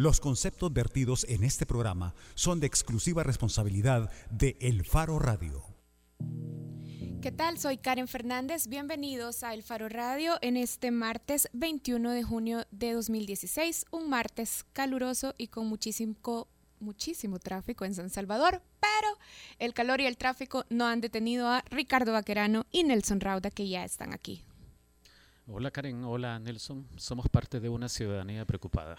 Los conceptos vertidos en este programa son de exclusiva responsabilidad de El Faro Radio. ¿Qué tal? Soy Karen Fernández. Bienvenidos a El Faro Radio en este martes 21 de junio de 2016, un martes caluroso y con muchísimo muchísimo tráfico en San Salvador, pero el calor y el tráfico no han detenido a Ricardo Vaquerano y Nelson Rauda que ya están aquí. Hola Karen, hola Nelson, somos parte de una ciudadanía preocupada.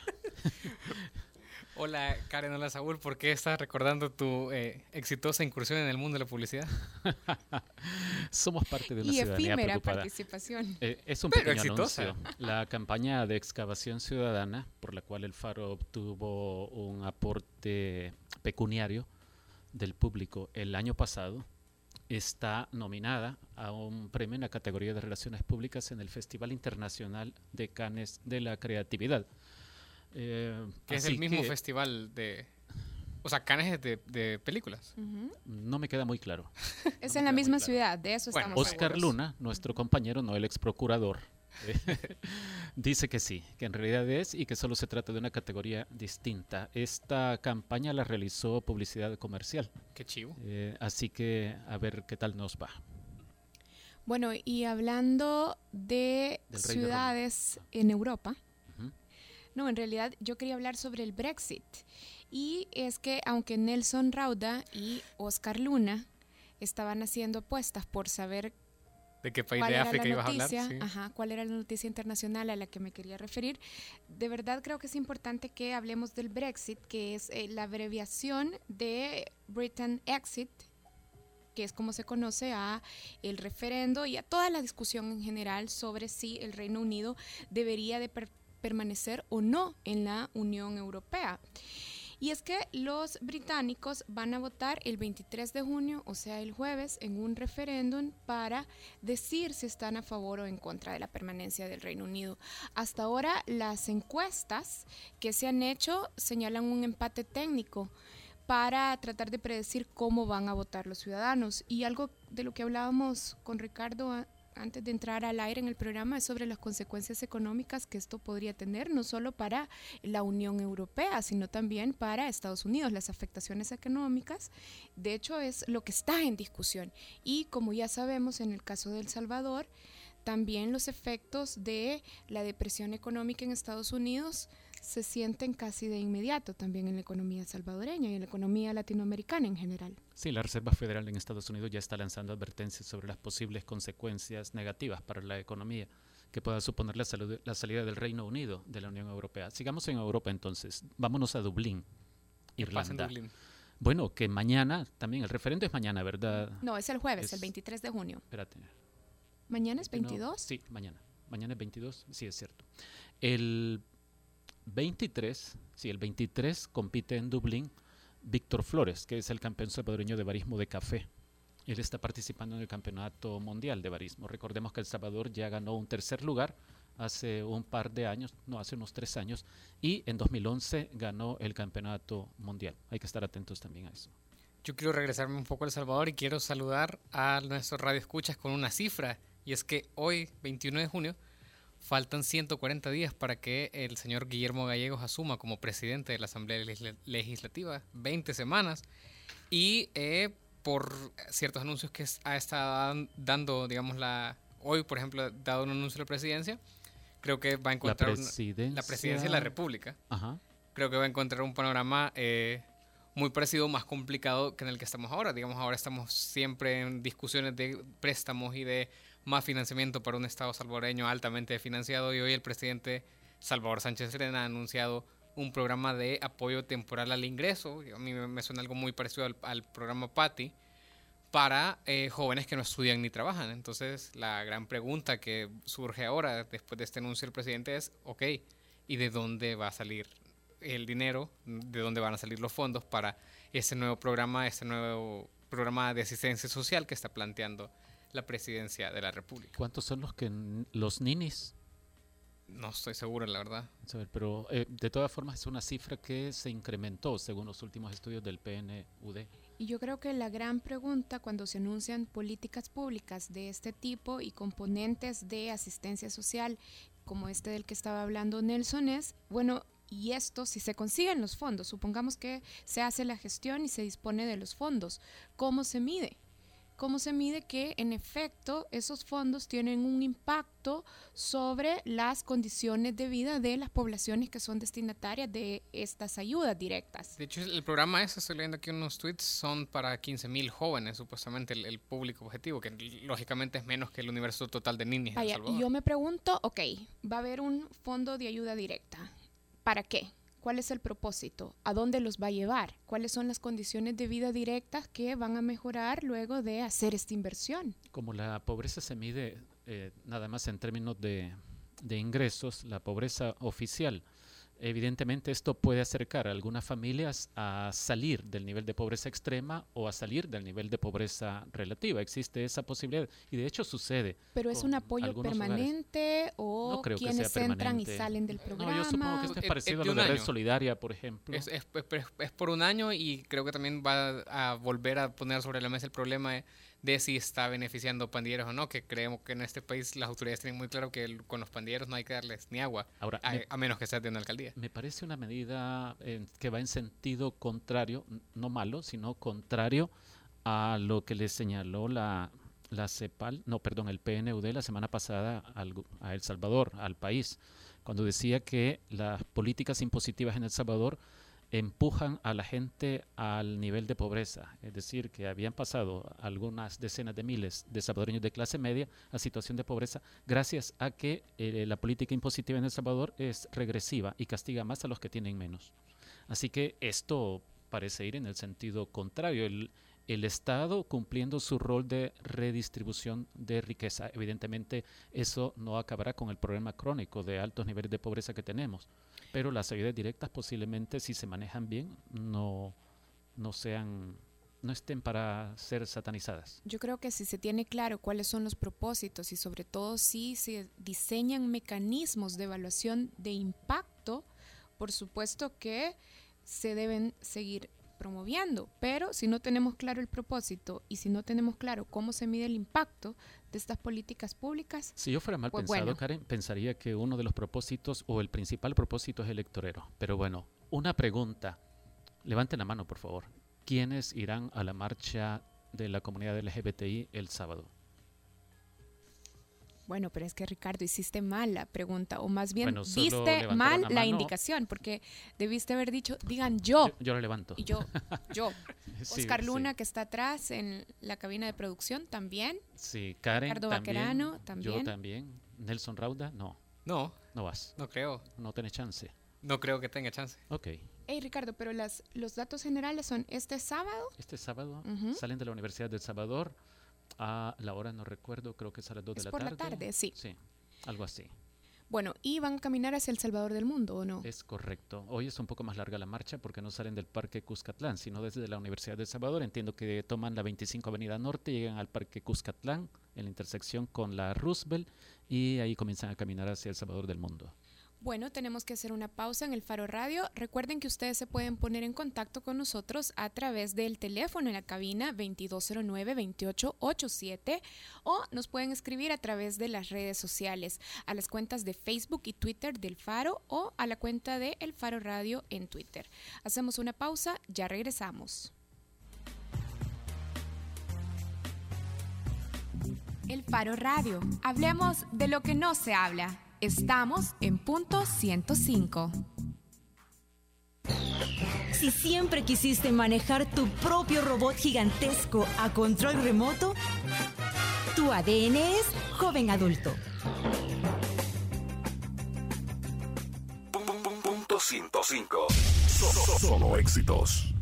Hola Karen, hola Saúl, ¿por qué estás recordando tu eh, exitosa incursión en el mundo de la publicidad? somos parte de una y ciudadanía efímera preocupada. participación. Eh, es un Pero pequeño exitosa. anuncio. La campaña de excavación ciudadana, por la cual el Faro obtuvo un aporte pecuniario del público el año pasado, está nominada a un premio en la categoría de Relaciones Públicas en el Festival Internacional de Cannes de la Creatividad. Eh, Que es el mismo que festival de... O sea, canes de, de películas. No me queda muy claro. Es en la misma claro. ciudad, de eso Bueno, estamos Oscar seguros. Luna, nuestro compañero, no el ex procurador, dice que sí, que en realidad es y que solo se trata de una categoría distinta. Esta campaña la realizó publicidad comercial, Qué chivo. eh, así que a ver qué tal nos va. Bueno, y hablando de de ciudades Roma. en Europa. No, en realidad yo quería hablar sobre el Brexit. Y es que aunque Nelson Rauda y Oscar Luna estaban haciendo apuestas por saber ¿De qué país de África ibas a hablar? noticia, Sí. ajá, cuál era la noticia internacional a la que me quería referir. De verdad creo que es importante que hablemos del Brexit, que es eh, la abreviación de Britain Exit, que es como se conoce a el referendo y a toda la discusión en general sobre si el Reino Unido debería de per- permanecer o no en la Unión Europea. Y es que los británicos van a votar el 23 de junio, o sea, el jueves, en un referéndum para decir si están a favor o en contra de la permanencia del Reino Unido. Hasta ahora las encuestas que se han hecho señalan un empate técnico para tratar de predecir cómo van a votar los ciudadanos. Y algo de lo que hablábamos con Ricardo antes de entrar al aire en el programa es sobre las consecuencias económicas que esto podría tener, no solo para la Unión Europea, sino también para Estados Unidos. Las afectaciones económicas, de hecho, es lo que está en discusión. Y como ya sabemos, en el caso de El Salvador, también los efectos de la depresión económica en Estados Unidos se sienten casi de inmediato también en la economía salvadoreña y en la economía latinoamericana en general. Sí, la Reserva Federal en Estados Unidos ya está lanzando advertencias sobre las posibles consecuencias negativas para la economía que pueda suponer la, salud- la salida del Reino Unido de la Unión Europea. Sigamos en Europa entonces. Vámonos a Dublín, ¿Qué pasa en Irlanda. Dublín? Bueno, que mañana también, el referendo es mañana, ¿verdad? No, es el jueves, Es- el 23 de junio. Espérate. ¿Mañana es 21, 22? Sí, mañana. Mañana es 22, sí es cierto. El 23, sí, el 23 compite en Dublín Víctor Flores, que es el campeón salvadoreño de barismo de café. Él está participando en el Campeonato Mundial de Barismo. Recordemos que El Salvador ya ganó un tercer lugar hace un par de años, no, hace unos tres años, y en 2011 ganó el Campeonato Mundial. Hay que estar atentos también a eso. Yo quiero regresarme un poco a El Salvador y quiero saludar a nuestros radioescuchas con una cifra. Y es que hoy, 21 de junio, faltan 140 días para que el señor Guillermo Gallegos asuma como presidente de la Asamblea Legisla- Legislativa. 20 semanas. Y eh, por ciertos anuncios que ha estado dan- dando, digamos, la hoy, por ejemplo, ha dado un anuncio de la presidencia, creo que va a La encontrar una- presidencia. la presidencia de la República Ajá. creo que va a encontrar un panorama eh, muy parecido, más complicado que en el que estamos ahora. Digamos, ahora estamos siempre en discusiones de préstamos y de más financiamiento para un Estado salvadoreño altamente financiado y hoy el presidente Salvador Sánchez Serena ha anunciado un programa de apoyo temporal al ingreso. A mí me, suena algo muy parecido al, programa PATI para eh, jóvenes que no estudian ni trabajan. Entonces, la gran pregunta que surge ahora, después de este anuncio del presidente, es, ok, ¿y de dónde va a salir el dinero? ¿De dónde van a salir los fondos para ese nuevo programa, ese nuevo programa de asistencia social que está planteando la presidencia de la República? ¿Cuántos son los que los ninis? No estoy seguro, la verdad. Vamos a ver, pero eh, de todas formas es una cifra que se incrementó según los últimos estudios del PNUD. Y yo creo que la gran pregunta cuando se anuncian políticas públicas de este tipo y componentes de asistencia social como este del que estaba hablando Nelson es, bueno, y esto si se consiguen los fondos, supongamos que se hace la gestión y se dispone de los fondos, ¿cómo se mide? Cómo se mide que en efecto esos fondos tienen un impacto sobre las condiciones de vida de las poblaciones que son destinatarias de estas ayudas directas. De hecho, el programa ese, estoy leyendo aquí unos tweets, son para 15 mil jóvenes, supuestamente el, público objetivo, que lógicamente es menos que el universo total de niños. Vaya, y yo me pregunto, ok, va a haber un fondo de ayuda directa. ¿Para qué? ¿Cuál es el propósito? ¿A dónde los va a llevar? ¿Cuáles son las condiciones de vida directas que van a mejorar luego de hacer esta inversión? Como la pobreza se mide eh, nada más en términos de, de ingresos, la pobreza oficial Evidentemente esto puede acercar a algunas familias a salir del nivel de pobreza extrema o a salir del nivel de pobreza relativa. Existe esa posibilidad y de hecho sucede. ¿Pero es un apoyo permanente o quienes entran y salen del programa? No, yo supongo que esto es parecido a lo de Red Solidaria, por ejemplo. Es, es, es, por un año y creo que también va a volver a poner sobre la mesa el problema de de si está beneficiando pandilleros o no, que creemos que en este país las autoridades tienen muy claro que con los pandilleros no hay que darles ni agua, Ahora, a, menos que sea de una alcaldía. Me parece una medida que va en sentido contrario, no malo, sino contrario a lo que le señaló la, la CEPAL, no, perdón, el PNUD la semana pasada a El Salvador, al país, cuando decía que las políticas impositivas en El Salvador empujan a la gente al nivel de pobreza, es decir, que habían pasado algunas decenas de miles de salvadoreños de clase media a situación de pobreza gracias a que eh, la política impositiva en El Salvador es regresiva y castiga más a los que tienen menos. Así que esto parece ir en el sentido contrario. El, el Estado cumpliendo su rol de redistribución de riqueza. Evidentemente, eso no acabará con el problema crónico de altos niveles de pobreza que tenemos pero las ayudas directas posiblemente si se manejan bien no, no sean no estén para ser satanizadas. Yo creo que si se tiene claro cuáles son los propósitos y sobre todo si se diseñan mecanismos de evaluación de impacto, por supuesto que se deben seguir promoviendo, pero si no tenemos claro el propósito y si no tenemos claro cómo se mide el impacto de estas políticas públicas. Si yo fuera mal pues pensado, Karen, pensaría que uno de los propósitos o el principal propósito es electorero. Pero bueno, una pregunta. Levanten la mano, por favor. ¿Quiénes irán a la marcha de la comunidad LGBTI el sábado? Bueno, pero es que Ricardo, hiciste mal la pregunta, o más bien viste mal la, indicación, porque debiste haber dicho, digan yo. Yo, lo levanto. Y yo, yo. Oscar Luna, que está atrás en la cabina de producción, también. Sí, Karen. Ricardo Baquerano, también. Yo también. Nelson Rauda, no. No. No vas. No creo. No tienes chance. No creo que tenga chance. Ok. Hey Ricardo, pero las, los datos generales son este sábado. Este sábado salen de la Universidad del Salvador a la hora no recuerdo, creo que es a las 2 de la por tarde. la tarde, sí. Sí, algo así. Bueno, y van a caminar hacia El Salvador del Mundo, ¿o no? Es correcto. Hoy es un poco más larga la marcha porque no salen del Parque Cuscatlán, sino desde la Universidad de El Salvador. Entiendo que toman la 25 Avenida Norte, llegan al Parque Cuscatlán, en la intersección con la Roosevelt, y ahí comienzan a caminar hacia El Salvador del Mundo. Bueno, tenemos que hacer una pausa en el Faro Radio. Recuerden que ustedes se pueden poner en contacto con nosotros a través del teléfono en la cabina 2209-2887 o nos pueden escribir a través de las redes sociales, a las cuentas de Facebook y Twitter del Faro o a la cuenta de El Faro Radio en Twitter. Hacemos una pausa, ya regresamos. El Faro Radio. Hablemos de lo que no se habla. Estamos en punto 105. Si siempre quisiste manejar tu propio robot gigantesco a control remoto, tu ADN es joven adulto. Punto 105. Solo éxitos.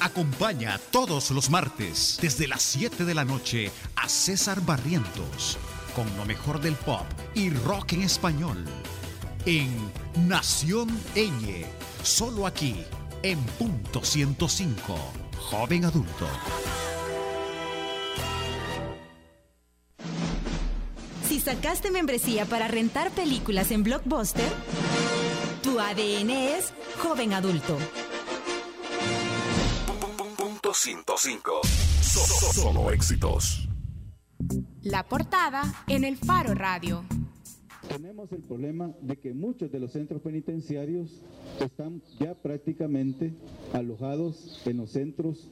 Acompaña todos los martes desde las 7 de la noche a César Barrientos con lo mejor del pop y rock en español. En Nación Eñe, solo aquí, en punto 105, joven adulto. Si sacaste membresía para rentar películas en Blockbuster, tu ADN es joven adulto. Punto 105. solo éxitos. La portada en el Faro Radio. tenemos el problema de que muchos de los centros penitenciarios están ya prácticamente alojados en los centros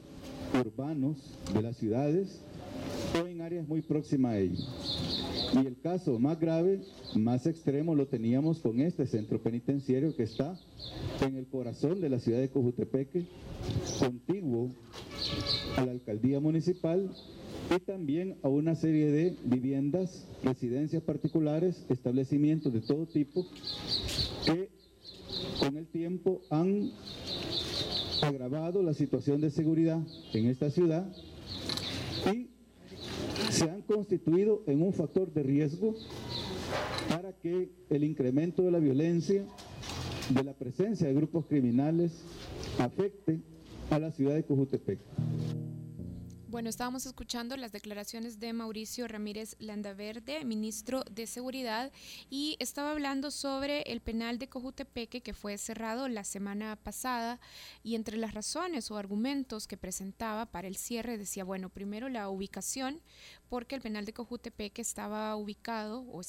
urbanos de las ciudades o en áreas muy próximas a ellos. Y el caso más grave, más extremo, lo teníamos con este centro penitenciario que está en el corazón de la ciudad de Cojutepeque, contiguo a la alcaldía municipal y también a una serie de viviendas, residencias particulares, establecimientos de todo tipo que con el tiempo han agravado la situación de seguridad en esta ciudad y se han constituido en un factor de riesgo para que el incremento de la violencia, de la presencia de grupos criminales, afecte a la ciudad de Cojutepec. Bueno, estábamos escuchando las declaraciones de Mauricio Ramírez Landaverde, ministro de Seguridad, y estaba hablando sobre el penal de Cojutepeque que fue cerrado la semana pasada y entre las razones o argumentos que presentaba para el cierre decía, bueno, primero la ubicación, porque el penal de Cojutepeque estaba ubicado o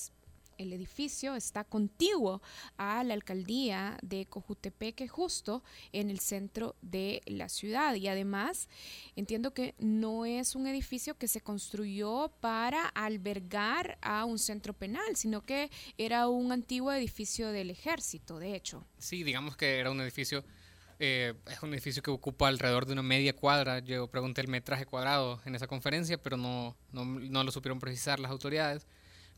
el edificio está contiguo a la alcaldía de Cojutepeque, justo en el centro de la ciudad. Y además, entiendo que no es un edificio que se construyó para albergar a un centro penal, sino que era un antiguo edificio del ejército, de hecho. Sí, digamos que era un edificio eh, es un edificio que ocupa alrededor de una media cuadra. Yo pregunté el metraje cuadrado en esa conferencia, pero no, no, no, lo supieron precisar las autoridades.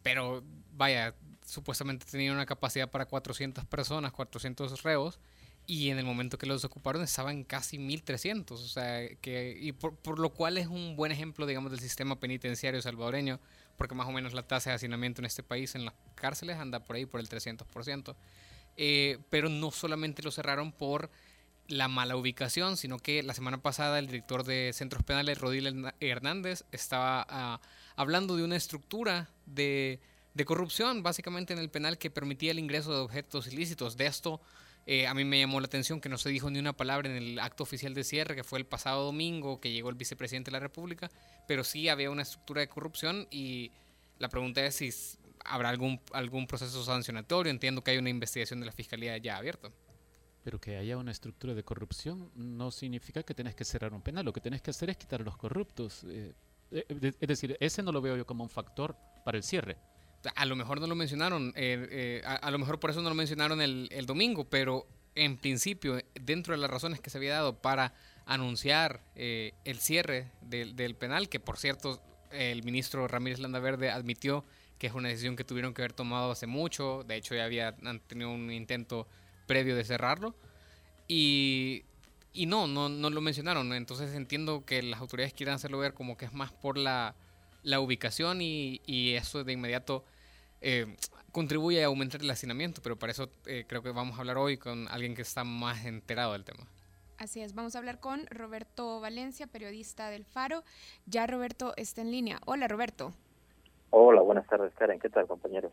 Pero vaya, supuestamente tenía una capacidad para 400 personas, 400 reos, y en el momento que los ocuparon estaban casi 1300, o sea, que, y por, por, lo cual es un buen ejemplo, digamos, del sistema penitenciario salvadoreño, porque más o menos la tasa de hacinamiento en este país, en las cárceles, anda por ahí por el 300%. Eh, pero no solamente lo cerraron por la mala ubicación, sino que la semana pasada el director de centros penales, Rodil Hernández, estaba uh, hablando de una estructura de, de, corrupción, básicamente en el penal, que permitía el ingreso de objetos ilícitos. De esto, eh, a mí me llamó la atención que no se dijo ni una palabra en el acto oficial de cierre, que fue el pasado domingo, que llegó el vicepresidente de la República, pero sí había una estructura de corrupción y la pregunta es si habrá algún, algún proceso sancionatorio. Entiendo que hay una investigación de la Fiscalía ya abierta. Pero que haya una estructura de corrupción no significa que tenés que cerrar un penal. Lo que tenés que hacer es quitar a los corruptos. Eh, es decir, ese no lo veo yo como un factor para el cierre. A lo mejor no lo mencionaron, eh, a, a, lo mejor por eso no lo mencionaron el, el, domingo, pero en principio, dentro de las razones que se había dado para anunciar el cierre del, del penal, que por cierto el ministro Ramírez Landaverde admitió que es una decisión que tuvieron que haber tomado hace mucho, de hecho ya había han tenido un intento previo de cerrarlo. Y, y no, no, no lo mencionaron. Entonces entiendo que las autoridades quieran hacerlo ver como que es más por la, la ubicación y, y, eso de inmediato eh, contribuye a aumentar el hacinamiento. Pero para eso eh, creo que vamos a hablar hoy con alguien que está más enterado del tema. Así es, vamos a hablar con Roberto Valencia, periodista del Faro. Ya Roberto está en línea. Hola Roberto. Hola, buenas tardes Karen. ¿Qué tal compañeros?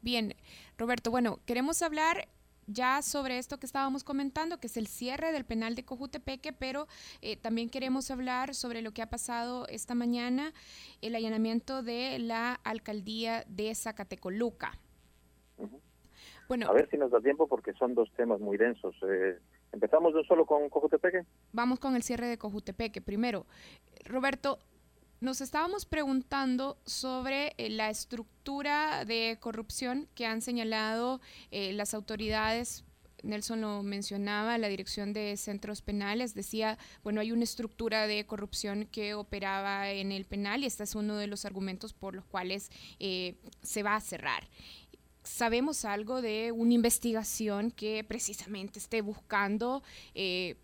Bien, Roberto, bueno, queremos hablar ya sobre esto que estábamos comentando, que es el cierre del penal de Cojutepeque, pero eh, también queremos hablar sobre lo que ha pasado esta mañana, el allanamiento de la alcaldía de Zacatecoluca. Uh -huh. Bueno, a ver si nos da tiempo porque son dos temas muy densos. Eh, ¿Empezamos de un solo con Cojutepeque? Vamos con el cierre de Cojutepeque. Primero, Roberto, nos estábamos preguntando sobre eh, la estructura de corrupción que han señalado eh, las autoridades. Nelson lo mencionaba, la dirección de centros penales decía, bueno, hay una estructura de corrupción que operaba en el penal y este es uno de los argumentos por los cuales eh, se va a cerrar. ¿Sabemos algo de una investigación que precisamente esté buscando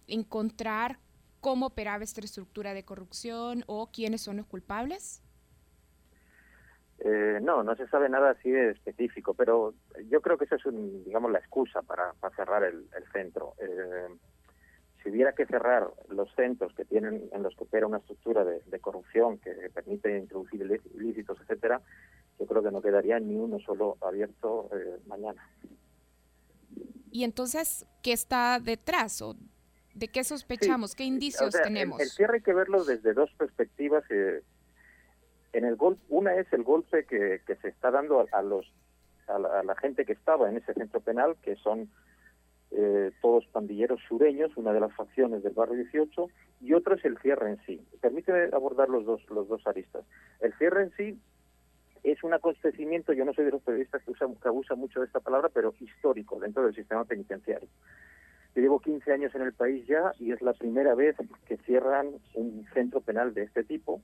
encontrar cómo operaba esta estructura de corrupción o quiénes son los culpables? Eh, no, no se sabe nada así de específico, pero yo creo que esa es, un, digamos, la excusa para, para cerrar el, el centro. Eh, si hubiera que cerrar los centros que tienen en los que opera una estructura de, de corrupción que permite introducir ilícitos, etcétera, yo creo que no quedaría ni uno solo abierto eh, mañana. ¿Y entonces qué está detrás? ¿O ¿De qué sospechamos? Sí, ¿Qué indicios o sea, tenemos? El, el, cierre hay que verlo desde dos perspectivas. Eh, en el gol, una es el golpe que, que se está dando a, a, los a la, gente que estaba en ese centro penal, que son eh, todos pandilleros sureños, una de las facciones del barrio 18, y otro es el cierre en sí. Permíteme abordar los dos, los dos aristas. El cierre en sí es un acontecimiento, yo no soy de los periodistas que, usan, que abusan mucho de esta palabra, pero histórico dentro del sistema penitenciario. Yo llevo 15 años en el país ya y es la primera vez que cierran un centro penal de este tipo.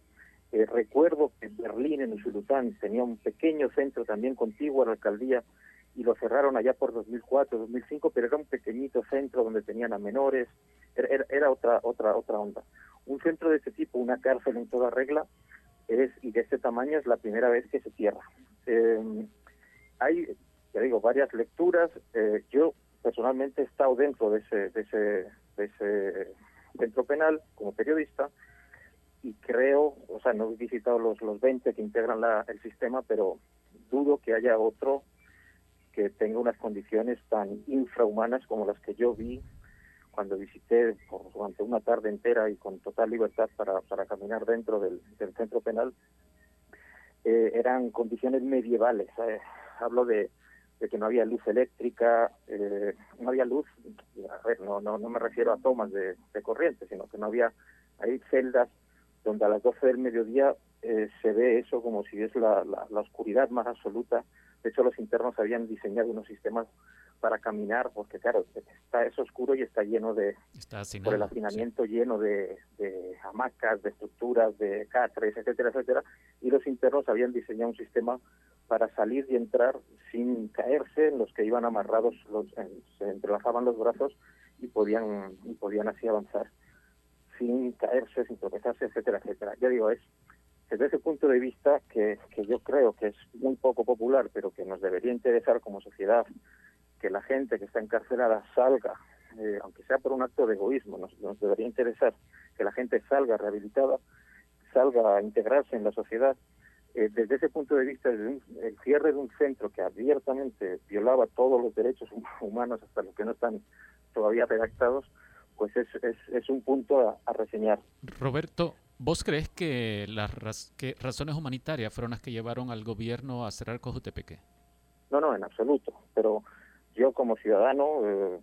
Eh, recuerdo que Berlín, en Usulután, tenía un pequeño centro también contiguo a la alcaldía y lo cerraron allá por 2004, 2005, pero era un pequeñito centro donde tenían a menores, era, otra, otra, otra onda. Un centro de este tipo, una cárcel en toda regla, es, y de este tamaño es la primera vez que se cierra. Eh, hay, te digo, varias lecturas. Eh, yo personalmente he estado dentro de ese, de ese, centro penal como periodista y creo, o sea, no he visitado los, los 20 que integran la, el sistema, pero dudo que haya otro que tenga unas condiciones tan infrahumanas como las que yo vi cuando visité por, durante una tarde entera y con total libertad para, para caminar dentro del, centro penal. Eh, eran condiciones medievales. Eh. Hablo de de que no había luz eléctrica, eh, no había luz, a ver, no, no, no me refiero a tomas de, corriente, sino que no había, hay celdas donde a las 12 del mediodía eh, se ve eso como si es la, la, oscuridad más absoluta. De hecho, los internos habían diseñado unos sistemas para caminar, porque claro, está es oscuro y está lleno de, por el hacinamiento lleno de, de, hamacas, de estructuras, de catres, etcétera, etcétera, y los internos habían diseñado un sistema para salir y entrar sin caerse, los que iban amarrados los, se entrelazaban los brazos y podían, y podían así avanzar sin caerse, sin tropezarse, etcétera, etcétera. Ya digo, es desde ese punto de vista que, que yo creo que es muy poco popular, pero que nos debería interesar como sociedad que la gente que está encarcelada salga, eh, aunque sea por un acto de egoísmo, nos debería interesar que la gente salga rehabilitada, salga a integrarse en la sociedad eh, desde ese punto de vista, el cierre de un centro que abiertamente violaba todos los derechos humanos, hasta los que no están todavía redactados, pues es, es, es un punto a, reseñar. Roberto, ¿vos crees que las razones humanitarias fueron las que llevaron al gobierno a cerrar Cojutepeque? No, no, en absoluto. Pero yo como ciudadano eh,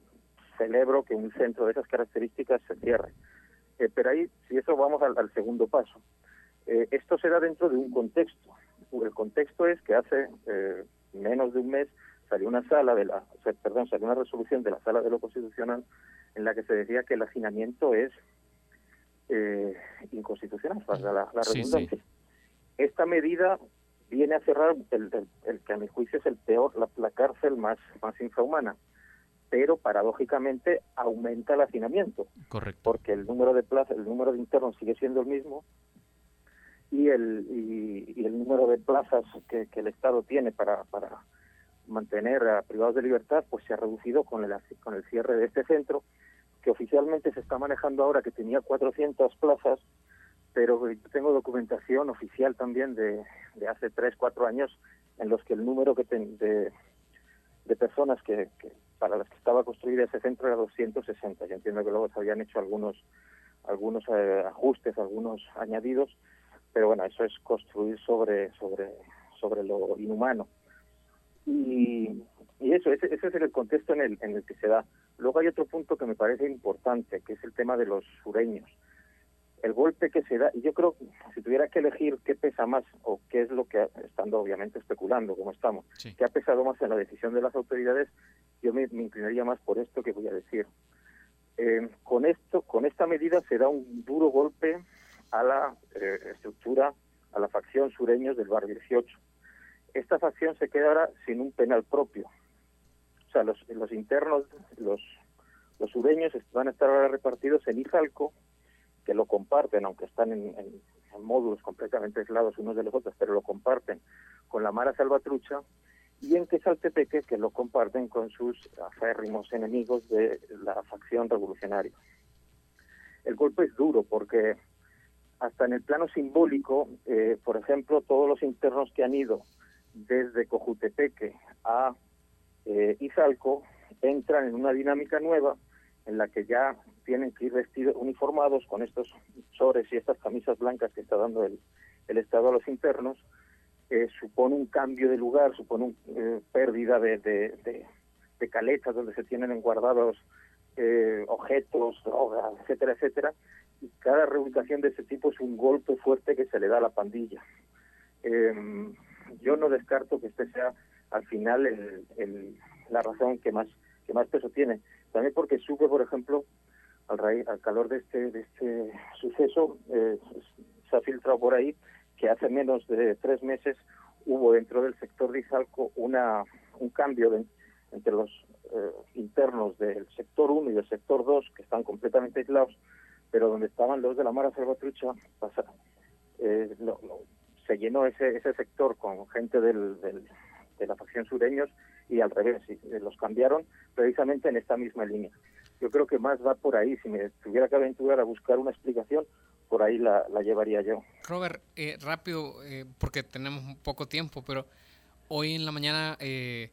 celebro que un centro de esas características se cierre. Eh, pero ahí, si eso vamos al segundo paso. Eh, esto se da dentro de un contexto. El contexto es que hace eh, menos de un mes salió una sala de la, perdón, salió una resolución de la sala de lo constitucional en la que se decía que el hacinamiento es eh, inconstitucional, para la, redundancia. Esta medida viene a cerrar el, que a mi juicio es el peor, la, la cárcel más, más infrahumana pero paradójicamente aumenta el hacinamiento. Correcto. Porque el número de plazas, el número de internos sigue siendo el mismo, y el, y, el número de plazas que, el Estado tiene para, para mantener a privados de libertad, pues se ha reducido con el, con el cierre de este centro, que oficialmente se está manejando ahora, que tenía 400 plazas, pero tengo documentación oficial también de, de hace 3, 4 años en los que el número que de, de personas que, para las que estaba construido ese centro era 260. Yo entiendo que luego se habían hecho algunos algunos eh, ajustes, algunos añadidos, pero bueno, eso es construir sobre, sobre, sobre lo inhumano. Y, y eso, ese, ese, es el contexto en el, en el que se da. Luego hay otro punto que me parece importante, que es el tema de los sureños. El golpe que se da, y yo creo, si tuviera que elegir qué pesa más, o qué es lo que, estando obviamente especulando como estamos, qué ha pesado más en la decisión de las autoridades, yo me, inclinaría más por esto que voy a decir. Eh, con esto, con esta medida se da un duro golpe a la eh, estructura, a la facción sureños del barrio 18. Esta facción se quedará sin un penal propio. O sea, los, los internos, los, los sureños van a estar ahora repartidos en Izalco, que lo comparten, aunque están en, módulos completamente aislados unos de los otros, pero lo comparten con la Mara Salvatrucha, y en Quesaltepeque, que lo comparten con sus aférrimos enemigos de la facción revolucionaria. El golpe es duro porque hasta en el plano simbólico, eh, por ejemplo, todos los internos que han ido desde Cojutepeque a eh, Izalco entran en una dinámica nueva en la que ya tienen que ir vestidos, uniformados con estos chores y estas camisas blancas que está dando el, el Estado a los internos eh, supone un cambio de lugar, supone una eh, pérdida de, de, caletas donde se tienen guardados eh, objetos, drogas, etcétera, etcétera. Cada reubicación de ese tipo es un golpe fuerte que se le da a la pandilla. Em, yo no descarto que este sea al final el, la razón que más que más peso tiene. También porque supe, por ejemplo, al, al calor de este, de este suceso, se ha filtrado por ahí que hace menos de tres meses hubo dentro del sector de Izalco una, un cambio entre los eh, internos del sector 1 y del sector 2, que están completamente aislados, pero donde estaban los de la Mara Salvatrucha, pasa, eh, se llenó ese, ese sector con gente del, de la facción sureños y al revés, los cambiaron precisamente en esta misma línea. Yo creo que más va por ahí. Si me tuviera que aventurar a buscar una explicación, por ahí la, llevaría yo. Robert, eh, rápido, eh, porque tenemos poco tiempo, pero hoy en la mañana, eh,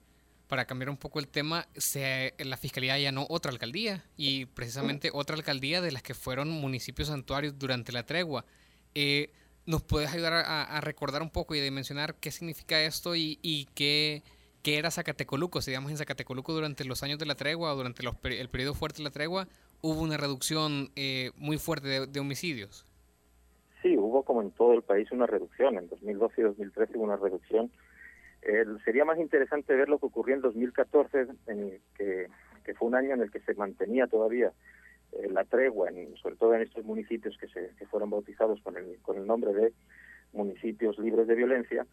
para cambiar un poco el tema, se, la Fiscalía allanó otra alcaldía y precisamente otra alcaldía de las que fueron municipios santuarios durante la tregua. ¿Nos puedes ayudar a, recordar un poco y a dimensionar qué significa esto y, y qué, qué, era Zacatecoluco? Si digamos en Zacatecoluco durante los años de la tregua o durante el periodo fuerte de la tregua, hubo una reducción muy fuerte de homicidios. Sí, hubo como en todo el país una reducción. En 2012 y 2013 hubo una reducción. Sería más interesante ver lo que ocurrió en 2014, en que, que fue un año en el que se mantenía todavía eh, la tregua, en, sobre todo en estos municipios que, se, que fueron bautizados con el, con el nombre de municipios libres de violencia,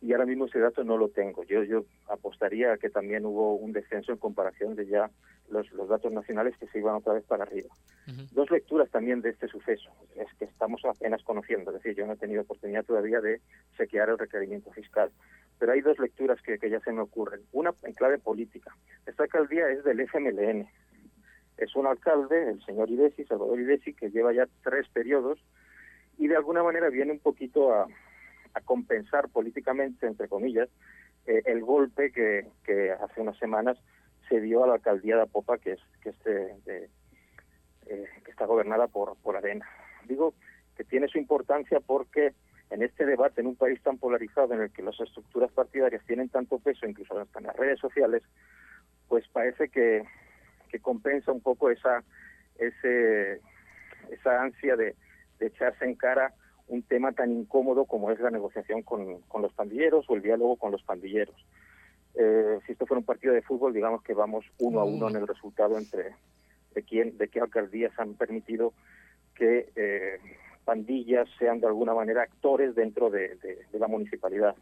y ahora mismo ese dato no lo tengo. Yo, yo apostaría a que también hubo un descenso en comparación de ya los, los datos nacionales que se iban otra vez para arriba. Dos lecturas también de este suceso, es que estamos apenas conociendo, es decir, yo no he tenido oportunidad todavía de chequear el requerimiento fiscal, pero hay dos lecturas que, ya se me ocurren. Una en clave política. Esta alcaldía es del FMLN. Es un alcalde, el señor Idesi, Salvador Idesi, que lleva ya tres periodos y de alguna manera viene un poquito a, compensar políticamente, entre comillas, eh, el golpe que, que, hace unas semanas se dio a la alcaldía de Apopa, que es que, eh, que está gobernada por, por Arena. Digo que tiene su importancia porque en este debate, en un país tan polarizado en el que las estructuras partidarias tienen tanto peso, incluso hasta en las redes sociales, pues parece que, que compensa un poco esa, ese, esa ansia de, de echarse en cara un tema tan incómodo como es la negociación con, con los pandilleros o el diálogo con los pandilleros. Eh, si esto fuera un partido de fútbol, digamos que vamos uno a uno en el resultado entre de quién, de qué alcaldías han permitido que eh, pandillas sean de alguna manera actores dentro de, la municipalidad.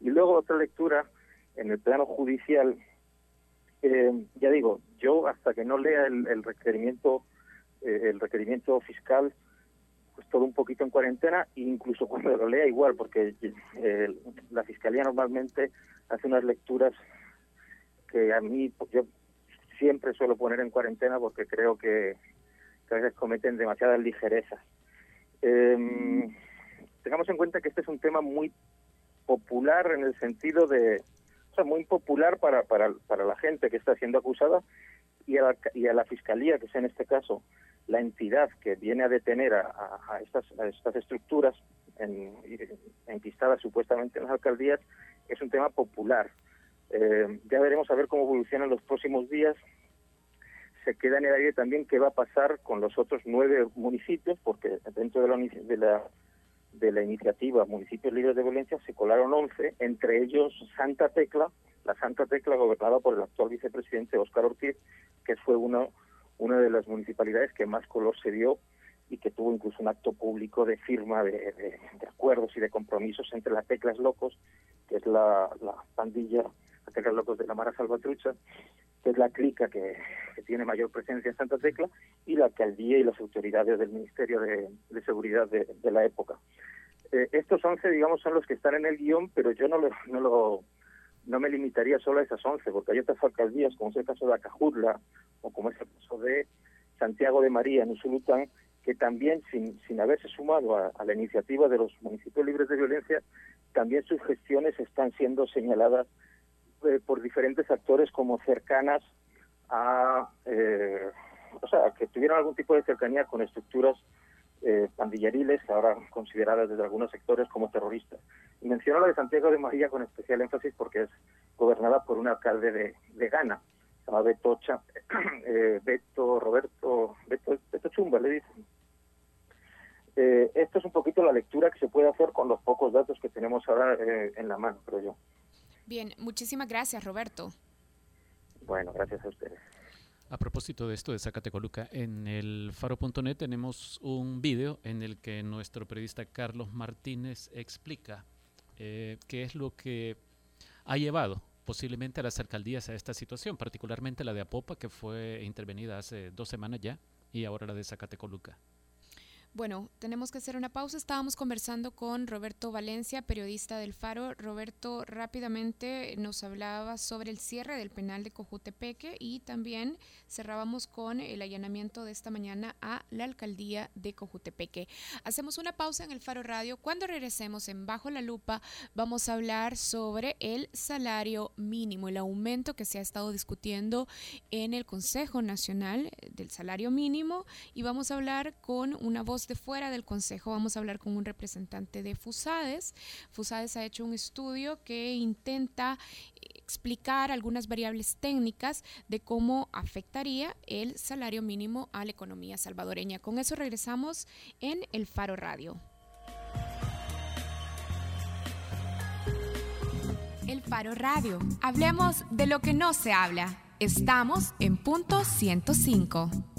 Y luego otra lectura en el plano judicial, eh, ya digo, yo hasta que no lea el, el requerimiento, el requerimiento fiscal, pues todo un poquito en cuarentena, e incluso cuando lo lea igual, porque eh, la fiscalía normalmente hace unas lecturas que a mí yo siempre suelo poner en cuarentena porque creo que, a veces cometen demasiadas ligerezas. Em, tengamos en cuenta que este es un tema muy popular en el sentido de, o sea, muy popular para, para, para la gente que está siendo acusada y a, la, y a la fiscalía, que es en este caso la entidad que viene a detener a, estas, estas estructuras en, enquistadas supuestamente en las alcaldías es un tema popular. Eh, ya veremos a ver cómo evolucionan los próximos días. Se queda en el aire también qué va a pasar con los otros nueve municipios, porque dentro de la, de la, iniciativa Municipios Libres de Violencia se colaron once, entre ellos Santa Tecla, la Santa Tecla gobernada por el actual vicepresidente Óscar Ortiz, que fue uno una de las municipalidades que más color se dio y que tuvo incluso un acto público de firma de, acuerdos y de compromisos entre las Teclas Locos, que es la, pandilla, las Teclas Locos de la Mara Salvatrucha, es la clica que, tiene mayor presencia en Santa Tecla, y la alcaldía y las autoridades del Ministerio de, Seguridad de, la época. Eh, estos 11, digamos, son los que están en el guion, pero yo no lo, no lo no me limitaría solo a esas 11, porque hay otras alcaldías, como es el caso de Acajutla o como es el caso de Santiago de María en Usulután, que también, sin, sin haberse sumado a, la iniciativa de los municipios libres de violencia, también sus gestiones están siendo señaladas eh, por diferentes actores como cercanas a, eh, o sea, que tuvieron algún tipo de cercanía con estructuras eh, pandilleriles, ahora consideradas desde algunos sectores como terroristas. Y menciono la de Santiago de María con especial énfasis porque es gobernada por un alcalde de, de Ghana, se llama Beto, eh, Beto Roberto, Beto, Beto Chumba, le dicen. Eh, esto es un poquito la lectura que se puede hacer con los pocos datos que tenemos ahora eh, en la mano, creo yo. Bien, muchísimas gracias, Roberto. Bueno, gracias a ustedes. A propósito de esto de Zacatecoluca, en el faro.net tenemos un video en el que nuestro periodista Carlos Martínez explica eh, qué es lo que ha llevado posiblemente a las alcaldías a esta situación, particularmente la de Apopa, que fue intervenida hace dos semanas ya, y ahora la de Zacatecoluca. Bueno, tenemos que hacer una pausa. Estábamos conversando con Roberto Valencia, periodista del Faro. Roberto rápidamente nos hablaba sobre el cierre del penal de Cojutepeque y también cerrábamos con el allanamiento de esta mañana a la alcaldía de Cojutepeque. Hacemos una pausa en el Faro Radio. Cuando regresemos en Bajo la Lupa vamos a hablar sobre el salario mínimo, el aumento que se ha estado discutiendo en el Consejo Nacional del Salario Mínimo y vamos a hablar con una voz de fuera del Consejo vamos a hablar con un representante de FUSADES. FUSADES ha hecho un estudio que intenta explicar algunas variables técnicas de cómo afectaría el salario mínimo a la economía salvadoreña. Con eso regresamos en el Faro Radio. El Faro Radio. Hablemos de lo que no se habla. Estamos en punto 105.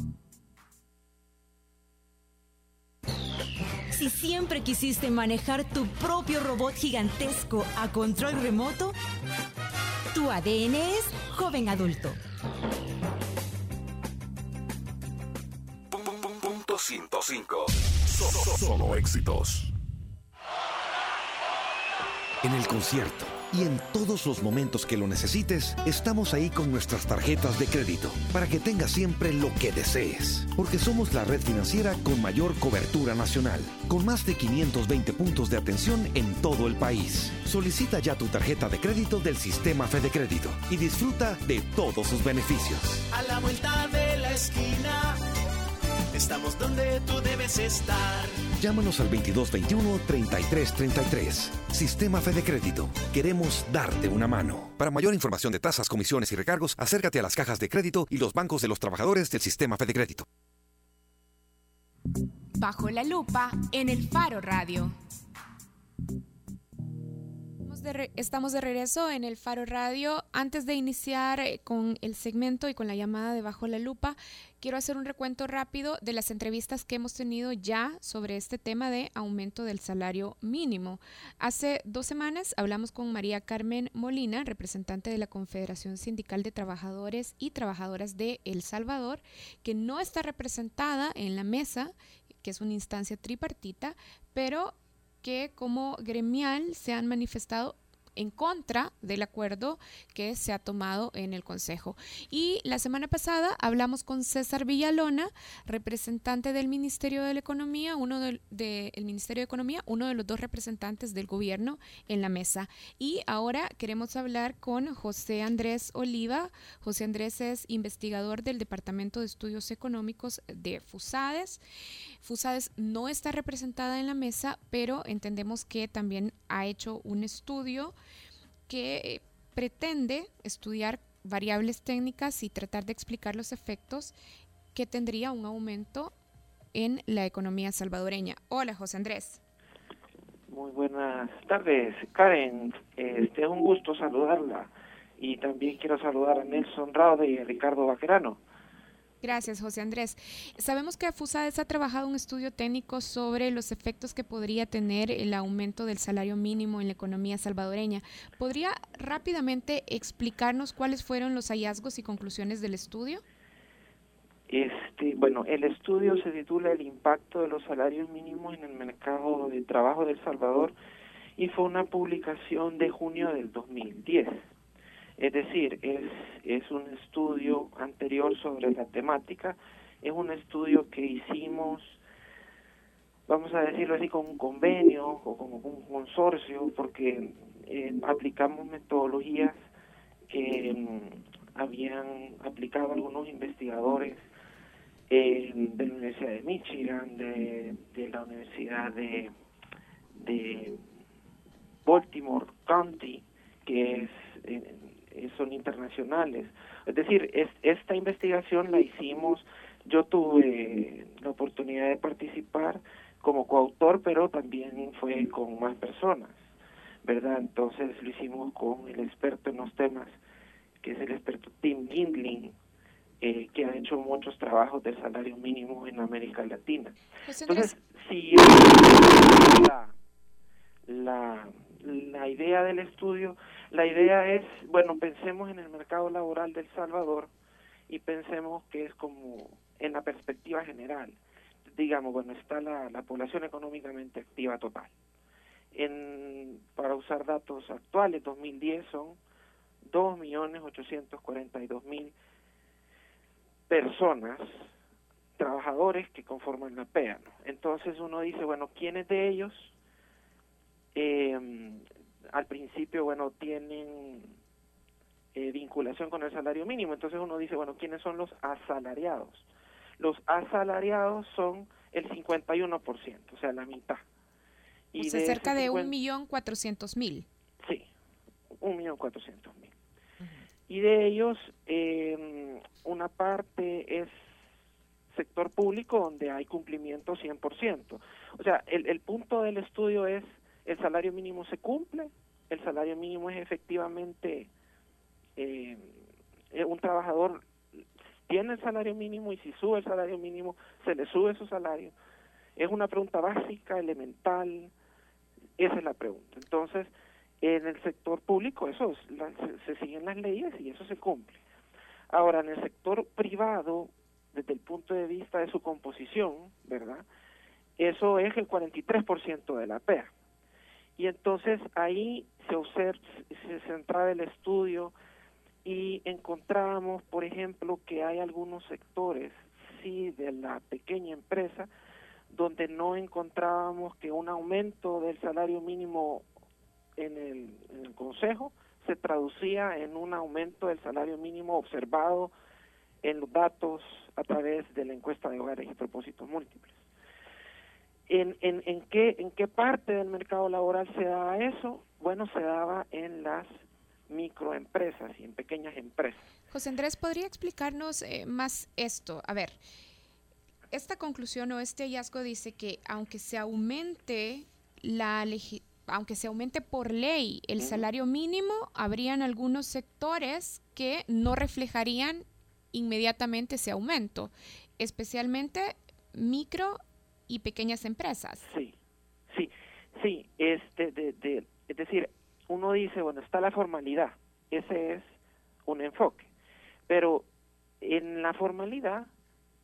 Si siempre quisiste manejar tu propio robot gigantesco a control remoto, tu ADN es joven adulto. Punto 105. Solo éxitos. En el concierto y en todos los momentos que lo necesites, estamos ahí con nuestras tarjetas de crédito para que tengas siempre lo que desees. Porque somos la red financiera con mayor cobertura nacional, con más de 520 puntos de atención en todo el país. Solicita ya tu tarjeta de crédito del sistema Fede Crédito y disfruta de todos sus beneficios. A la vuelta de la esquina, estamos donde tú debes estar. Llámanos al 2221-3333. Sistema Fede Crédito. Queremos darte una mano. Para mayor información de tasas, comisiones y recargos, acércate a las cajas de crédito y los bancos de los trabajadores del Sistema Fede Crédito. Bajo la lupa en el Faro Radio. Estamos de regreso en el Faro Radio. Antes de iniciar eh, con el segmento y con la llamada de Bajo la Lupa, quiero hacer un recuento rápido de las entrevistas que hemos tenido ya sobre este tema de aumento del salario mínimo. Hace dos semanas hablamos con María Carmen Molina, representante de la Confederación Sindical de Trabajadores y Trabajadoras de El Salvador, que no está representada en la mesa, que es una instancia tripartita, pero que como gremial se han manifestado en contra del acuerdo que se ha tomado en el Consejo. Y la semana pasada hablamos con César Villalona, representante del Ministerio de Economía, uno del Ministerio de Economía, uno de los dos representantes del gobierno en la mesa. Y ahora queremos hablar con José Andrés Oliva. José Andrés es investigador del Departamento de Estudios Económicos de FUSADES. FUSADES no está representada en la mesa, pero entendemos que también ha hecho un estudio que pretende estudiar variables técnicas y tratar de explicar los efectos que tendría un aumento en la economía salvadoreña. Hola, José Andrés. Muy buenas tardes, Karen. Este es un gusto saludarla y también quiero saludar a Nelson Raude y a Ricardo Vaquerano. Gracias, José Andrés. Sabemos que FUSADES ha trabajado un estudio técnico sobre los efectos que podría tener el aumento del salario mínimo en la economía salvadoreña. ¿Podría rápidamente explicarnos cuáles fueron los hallazgos y conclusiones del estudio? Este, bueno, el estudio se titula El impacto de los salarios mínimos en el mercado de trabajo de Salvador y fue una publicación de junio del 2010. Es decir, es, es un estudio anterior sobre la temática, es un estudio que hicimos, vamos a decirlo así, con un convenio o como un consorcio, porque eh, aplicamos metodologías que mm, habían aplicado algunos investigadores de la Universidad de Michigan, de, de la Universidad de, de Baltimore County, que es, eh, son internacionales. Es decir, es, esta investigación la hicimos, yo tuve la oportunidad de participar como coautor, pero también fue con más personas, ¿verdad? Entonces lo hicimos con el experto en los temas, que es el experto Tim Gindling, eh, que ha hecho muchos trabajos del salario mínimo en América Latina. Pues entonces, si la, la, la idea del estudio, la idea es, bueno, pensemos en el mercado laboral del Salvador y pensemos que es como en la perspectiva general. Digamos, bueno, está la, la población económicamente activa total. En, para usar datos actuales, 2010 son 2.842.000 personas, trabajadores que conforman la PEA. Entonces uno dice, bueno, ¿quiénes de ellos eh, al principio, bueno, tienen eh, vinculación con el salario mínimo? Entonces uno dice, bueno, ¿quiénes son los asalariados? Los asalariados son el 51%, o sea, la mitad. Y de cerca de un millón cuatrocientos mil. Sí, un millón cuatrocientos mil y de ellos eh, una parte es sector público donde hay cumplimiento 100%. O sea, el, el punto del estudio es, ¿el salario mínimo se cumple? ¿El salario mínimo es efectivamente, eh, un trabajador tiene el salario mínimo y si sube el salario mínimo, se le sube su salario? Es una pregunta básica, elemental, esa es la pregunta. Entonces, en el sector público eso se, siguen las leyes y eso se cumple. Ahora, en el sector privado, desde el punto de vista de su composición, ¿verdad? Eso es el 43% de la PEA. Y entonces ahí se observa, se centraba el estudio y encontramos, por ejemplo, que hay algunos sectores, sí, de la pequeña empresa, donde no encontrábamos que un aumento del salario mínimo en el, Consejo se traducía en un aumento del salario mínimo observado en los datos a través de la encuesta de hogares y propósitos múltiples. ¿En, en, en, qué, ¿En qué parte del mercado laboral se daba eso? Bueno, se daba en las microempresas y en pequeñas empresas. José Andrés, ¿podría explicarnos eh, más esto? A ver, esta conclusión o este hallazgo dice que aunque se aumente la, aunque se aumente por ley el salario mínimo, habrían algunos sectores que no reflejarían inmediatamente ese aumento, especialmente micro y pequeñas empresas. Sí, sí, sí, este, de, es decir, uno dice, bueno, está la formalidad, ese es un enfoque, pero en la formalidad,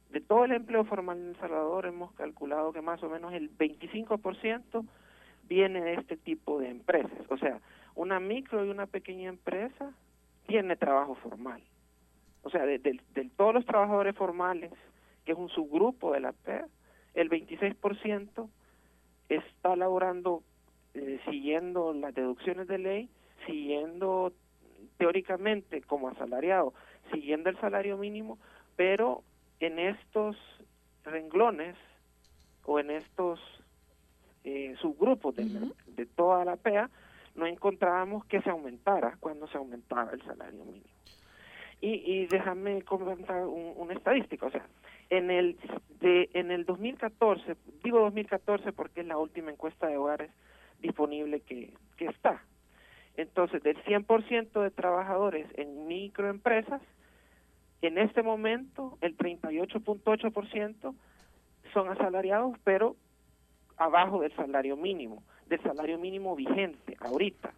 de todo el empleo formal en El Salvador, hemos calculado que más o menos el 25% viene de este tipo de empresas. O sea, una micro y una pequeña empresa tiene trabajo formal. O sea, de, todos los trabajadores formales, que es un subgrupo de la PER, el 26% está laborando eh, siguiendo las deducciones de ley, siguiendo teóricamente como asalariado, siguiendo el salario mínimo, pero en estos renglones o en estos eh, subgrupos de, toda la PEA, no encontrábamos que se aumentara cuando se aumentaba el salario mínimo. Y, y déjame comentar una estadística, o sea, en el, de, en el 2014, digo 2014 porque es la última encuesta de hogares disponible que, que está. Entonces, del 100% de trabajadores en microempresas, en este momento el 38.8% son asalariados, pero abajo del salario mínimo, del salario mínimo vigente ahorita.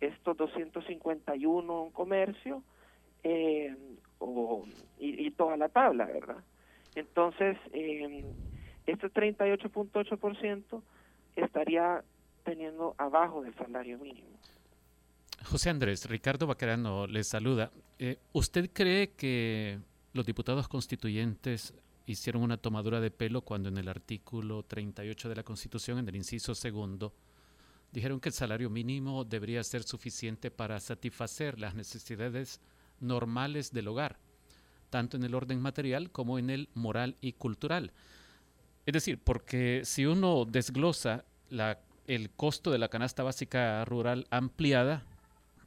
Estos 251 en comercio eh, y, toda la tabla, ¿verdad? Entonces, eh, este 38.8% estaría teniendo abajo del salario mínimo. José Andrés, Ricardo Bacarano les saluda. Eh, ¿Usted cree que los diputados constituyentes hicieron una tomadura de pelo cuando en el artículo 38 de la Constitución, en el inciso segundo, dijeron que el salario mínimo debería ser suficiente para satisfacer las necesidades normales del hogar, tanto en el orden material como en el moral y cultural. Es decir, porque si uno desglosa el costo de la canasta básica rural ampliada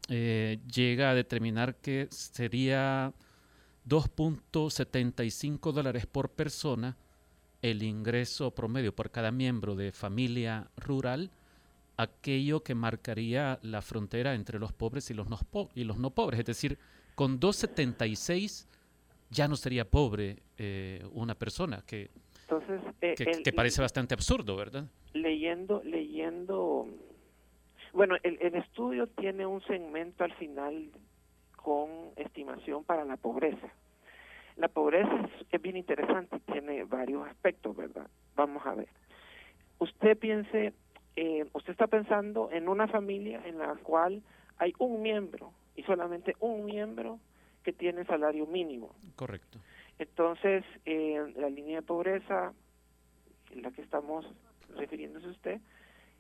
eh, llega a determinar que sería 2.75 dólares por persona el ingreso promedio por cada miembro de familia rural, aquello que marcaría la frontera entre los pobres y los no, y los no pobres. Es decir, con 2.76 ya no sería pobre eh, una persona, que, Entonces, eh, que, el- que parece bastante absurdo, ¿verdad? leyendo, leyendo, bueno, el, el estudio tiene un segmento al final con estimación para la pobreza. La pobreza es, es bien interesante, tiene varios aspectos, ¿verdad? Vamos a ver. Usted piense, eh, usted está pensando en una familia en la cual hay un miembro y solamente un miembro que tiene salario mínimo. Correcto. Entonces, eh, la línea de pobreza, en la que estamos refiriéndose usted,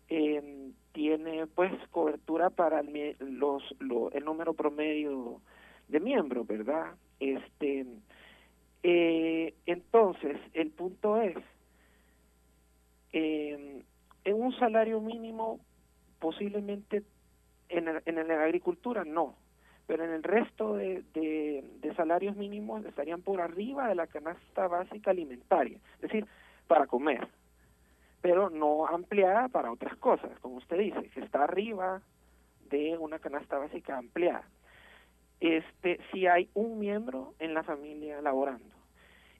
eh, tiene pues cobertura para el, los, lo- el número promedio de miembros, ¿verdad? Este, eh, entonces, el punto es, eh, en un salario mínimo, posiblemente en, el- en la agricultura no, pero en el resto de, de, salarios mínimos estarían por arriba de la canasta básica alimentaria, es decir, para comer, pero no ampliada para otras cosas, como usted dice, que está arriba de una canasta básica ampliada. Este, si hay un miembro en la familia laborando.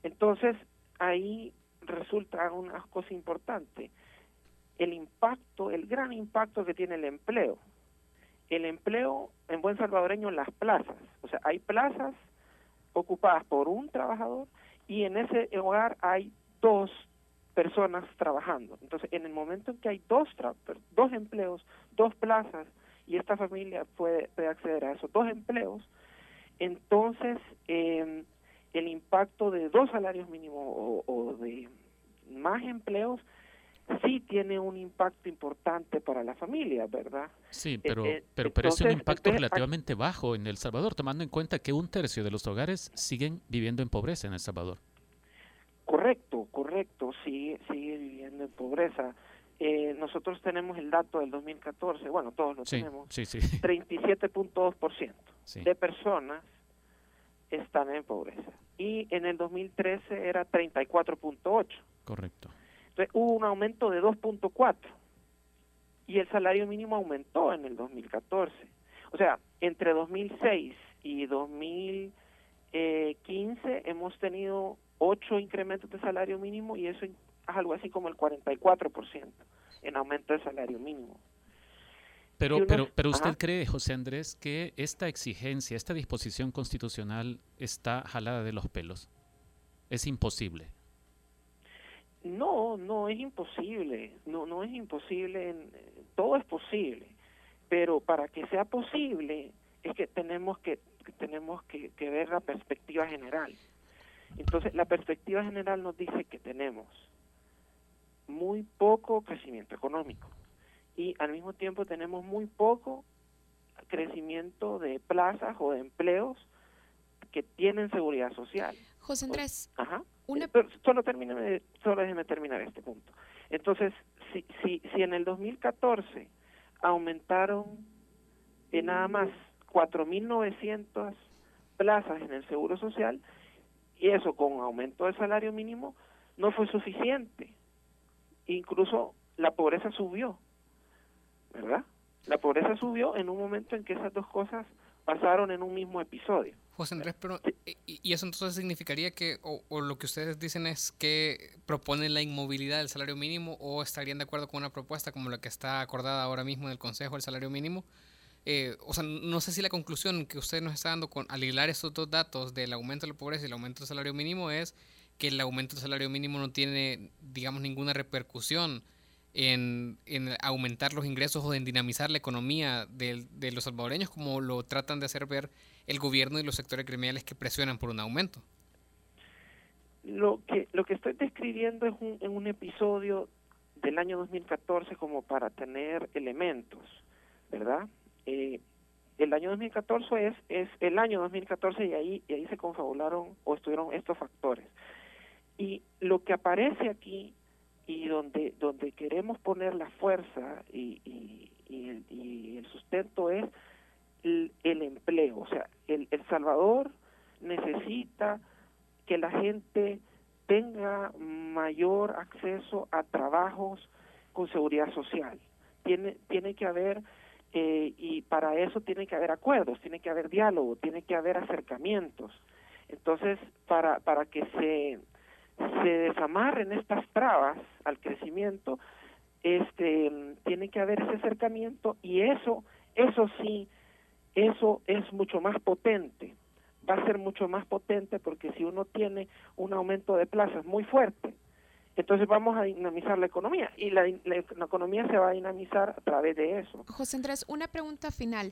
Entonces, ahí resulta una cosa importante, el impacto, el gran impacto que tiene el empleo el empleo en buen salvadoreño las plazas. O sea, hay plazas ocupadas por un trabajador y en ese hogar hay dos personas trabajando. Entonces, en el momento en que hay dos, tra- dos empleos, dos plazas, y esta familia puede, puede acceder a esos dos empleos, entonces eh, el impacto de dos salarios mínimos o, o de más empleos sí tiene un impacto importante para la familia, ¿verdad? Sí, Eh, pero, eh, pero, pero es un impacto entonces, relativamente bajo en El Salvador, tomando en cuenta que un tercio de los hogares siguen viviendo en pobreza en El Salvador. Correcto, correcto, sigue, sigue viviendo en pobreza. Eh, nosotros tenemos el dato del 2014, bueno, todos lo Sí, tenemos, sí, sí. 37.2% Sí. de personas están en pobreza. Y en el 2013 era 34.8. Correcto. Entonces hubo un aumento de 2.4 y el salario mínimo aumentó en el 2014. O sea, entre 2006 y 2015 hemos tenido ocho incrementos de salario mínimo y eso es algo así como el 44% en aumento de salario mínimo. Pero, pero, pero usted ajá. cree, José Andrés, que esta exigencia, esta disposición constitucional está jalada de los pelos. Es imposible. No, no es imposible, no, no es imposible, todo es posible, pero para que sea posible es que tenemos que, tenemos que ver la perspectiva general. Entonces, la perspectiva general nos dice que tenemos muy poco crecimiento económico y al mismo tiempo tenemos muy poco crecimiento de plazas o de empleos que tienen seguridad social. José Andrés, Ajá. Una- pero solo termíneme, solo déjeme terminar este punto. Entonces, si, si, si en el 2014 aumentaron nada más 4.900 plazas en el Seguro Social, y eso con aumento del salario mínimo, no fue suficiente. Incluso la pobreza subió, ¿verdad? La pobreza subió en un momento en que esas dos cosas pasaron en un mismo episodio. José Andrés, pero eh, y y eso entonces significaría que, o, o lo que ustedes dicen es que proponen la inmovilidad del salario mínimo o estarían de acuerdo con una propuesta como la que está acordada ahora mismo en el Consejo del Salario Mínimo. Eh, o sea, no sé si la conclusión que usted nos está dando con, al hilar estos dos datos del aumento de la pobreza y el aumento del salario mínimo es que el aumento del salario mínimo no tiene, digamos, ninguna repercusión en, en aumentar los ingresos o en dinamizar la economía del- de, los salvadoreños como lo tratan de hacer ver el gobierno y los sectores gremiales que presionan por un aumento. Lo que, lo que estoy describiendo es un, en un episodio del año 2014 como para tener elementos, ¿verdad? Eh, el año 2014 es, es el año 2014 y ahí, y ahí se confabularon o estuvieron estos factores. Y lo que aparece aquí y donde, donde queremos poner la fuerza y, y, el, y el, sustento es el, empleo. O sea, el, el Salvador necesita que la gente tenga mayor acceso a trabajos con seguridad social. Tiene, tiene que haber, eh, y para eso tiene que haber acuerdos, tiene que haber diálogo, tiene que haber acercamientos. Entonces, para, para que se, se desamarren estas trabas al crecimiento, este, tiene que haber ese acercamiento y eso, eso sí, eso es mucho más potente va a ser mucho más potente porque si uno tiene un aumento de plazas muy fuerte, entonces vamos a dinamizar la economía y la, economía se va a dinamizar a través de eso. José Andrés, una pregunta final.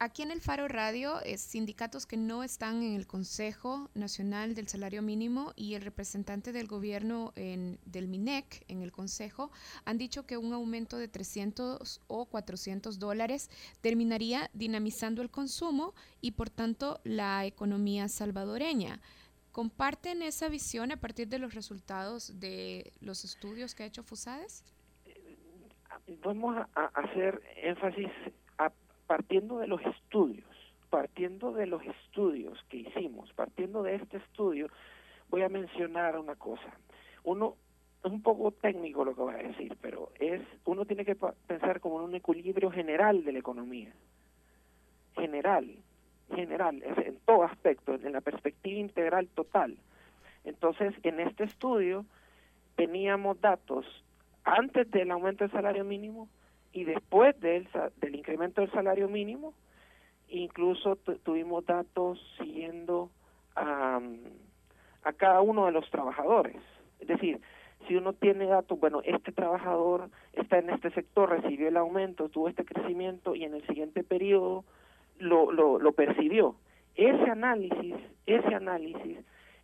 Aquí en el Faro Radio, es sindicatos que no están en el Consejo Nacional del Salario Mínimo y el representante del gobierno en, del MINEC en el Consejo han dicho que un aumento de 300 o 400 dólares terminaría dinamizando el consumo y por tanto la economía salvadoreña. ¿Comparten esa visión a partir de los resultados de los estudios que ha hecho FUSADES? Vamos a hacer énfasis partiendo de los estudios, partiendo de los estudios que hicimos, partiendo de este estudio, voy a mencionar una cosa. Uno, es un poco técnico lo que voy a decir, pero es uno tiene que pensar como en un equilibrio general de la economía. General, general, en todo aspecto, en la perspectiva integral total. Entonces, en este estudio teníamos datos antes del aumento del salario mínimo, y después del, del incremento del salario mínimo, incluso tuvimos datos siguiendo a, a cada uno de los trabajadores. Es decir, si uno tiene datos, bueno, este trabajador está en este sector, recibió el aumento, tuvo este crecimiento y en el siguiente periodo lo, lo, lo percibió. Ese análisis, ese análisis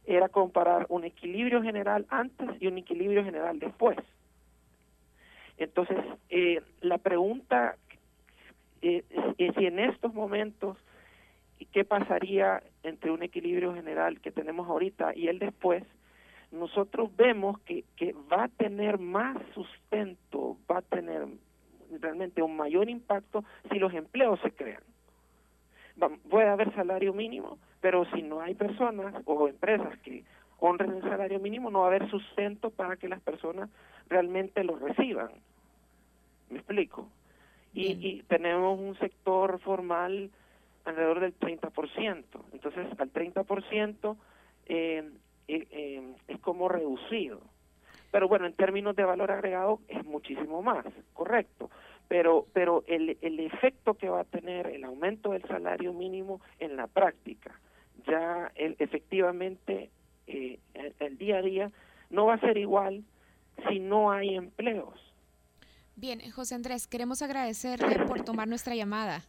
era comparar un equilibrio general antes y un equilibrio general después. Entonces, eh, la pregunta eh, es si en estos momentos, ¿qué pasaría entre un equilibrio general que tenemos ahorita y el después? Nosotros vemos que, que va a tener más sustento, va a tener realmente un mayor impacto si los empleos se crean. puede haber salario mínimo, pero si no hay personas o empresas que honren el salario mínimo, no va a haber sustento para que las personas realmente lo reciban. ¿Me explico? Y, y tenemos un sector formal alrededor del 30%. Entonces, al 30% eh, eh, eh, es como reducido. Pero bueno, en términos de valor agregado es muchísimo más, correcto. Pero, pero el, el efecto que va a tener el aumento del salario mínimo en la práctica, ya el, efectivamente eh, el día a día no va a ser igual si no hay empleos. Bien, José Andrés, queremos agradecerle por tomar nuestra llamada.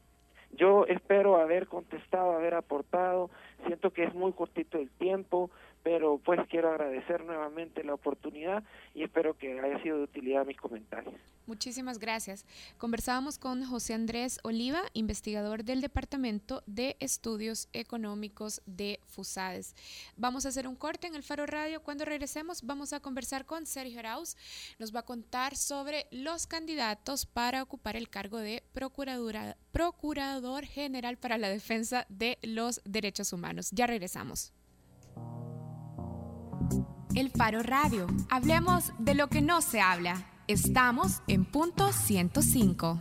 Yo espero haber contestado, haber aportado. Siento que es muy cortito el tiempo, pero pues quiero agradecer nuevamente la oportunidad y espero que haya sido de utilidad mis comentarios. Muchísimas gracias. Conversábamos con José Andrés Oliva, investigador del Departamento de Estudios Económicos de FUSADES. Vamos a hacer un corte en el Faro Radio. Cuando regresemos vamos a conversar con Sergio Arauz. Nos va a contar sobre los candidatos para ocupar el cargo de Procurador General para la Defensa de los Derechos Humanos. Ya regresamos. El Faro Radio. Hablemos de lo que no se habla. Estamos en punto 105.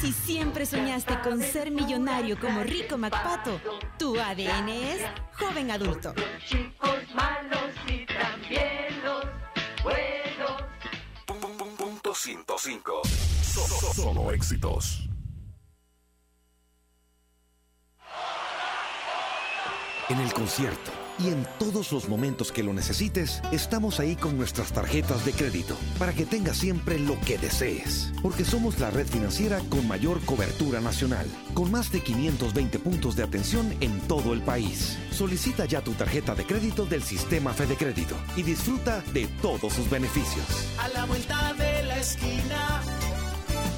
Si siempre soñaste con ser millonario como Rico MacPato, tu ADN es joven adulto. chicos malos y también los buenos. Punto 105. Solo éxitos. En el concierto y en todos los momentos que lo necesites, estamos ahí con nuestras tarjetas de crédito para que tengas siempre lo que desees. Porque somos la red financiera con mayor cobertura nacional, con más de 520 puntos de atención en todo el país. Solicita ya tu tarjeta de crédito del sistema Fede Crédito y disfruta de todos sus beneficios. A la vuelta de la esquina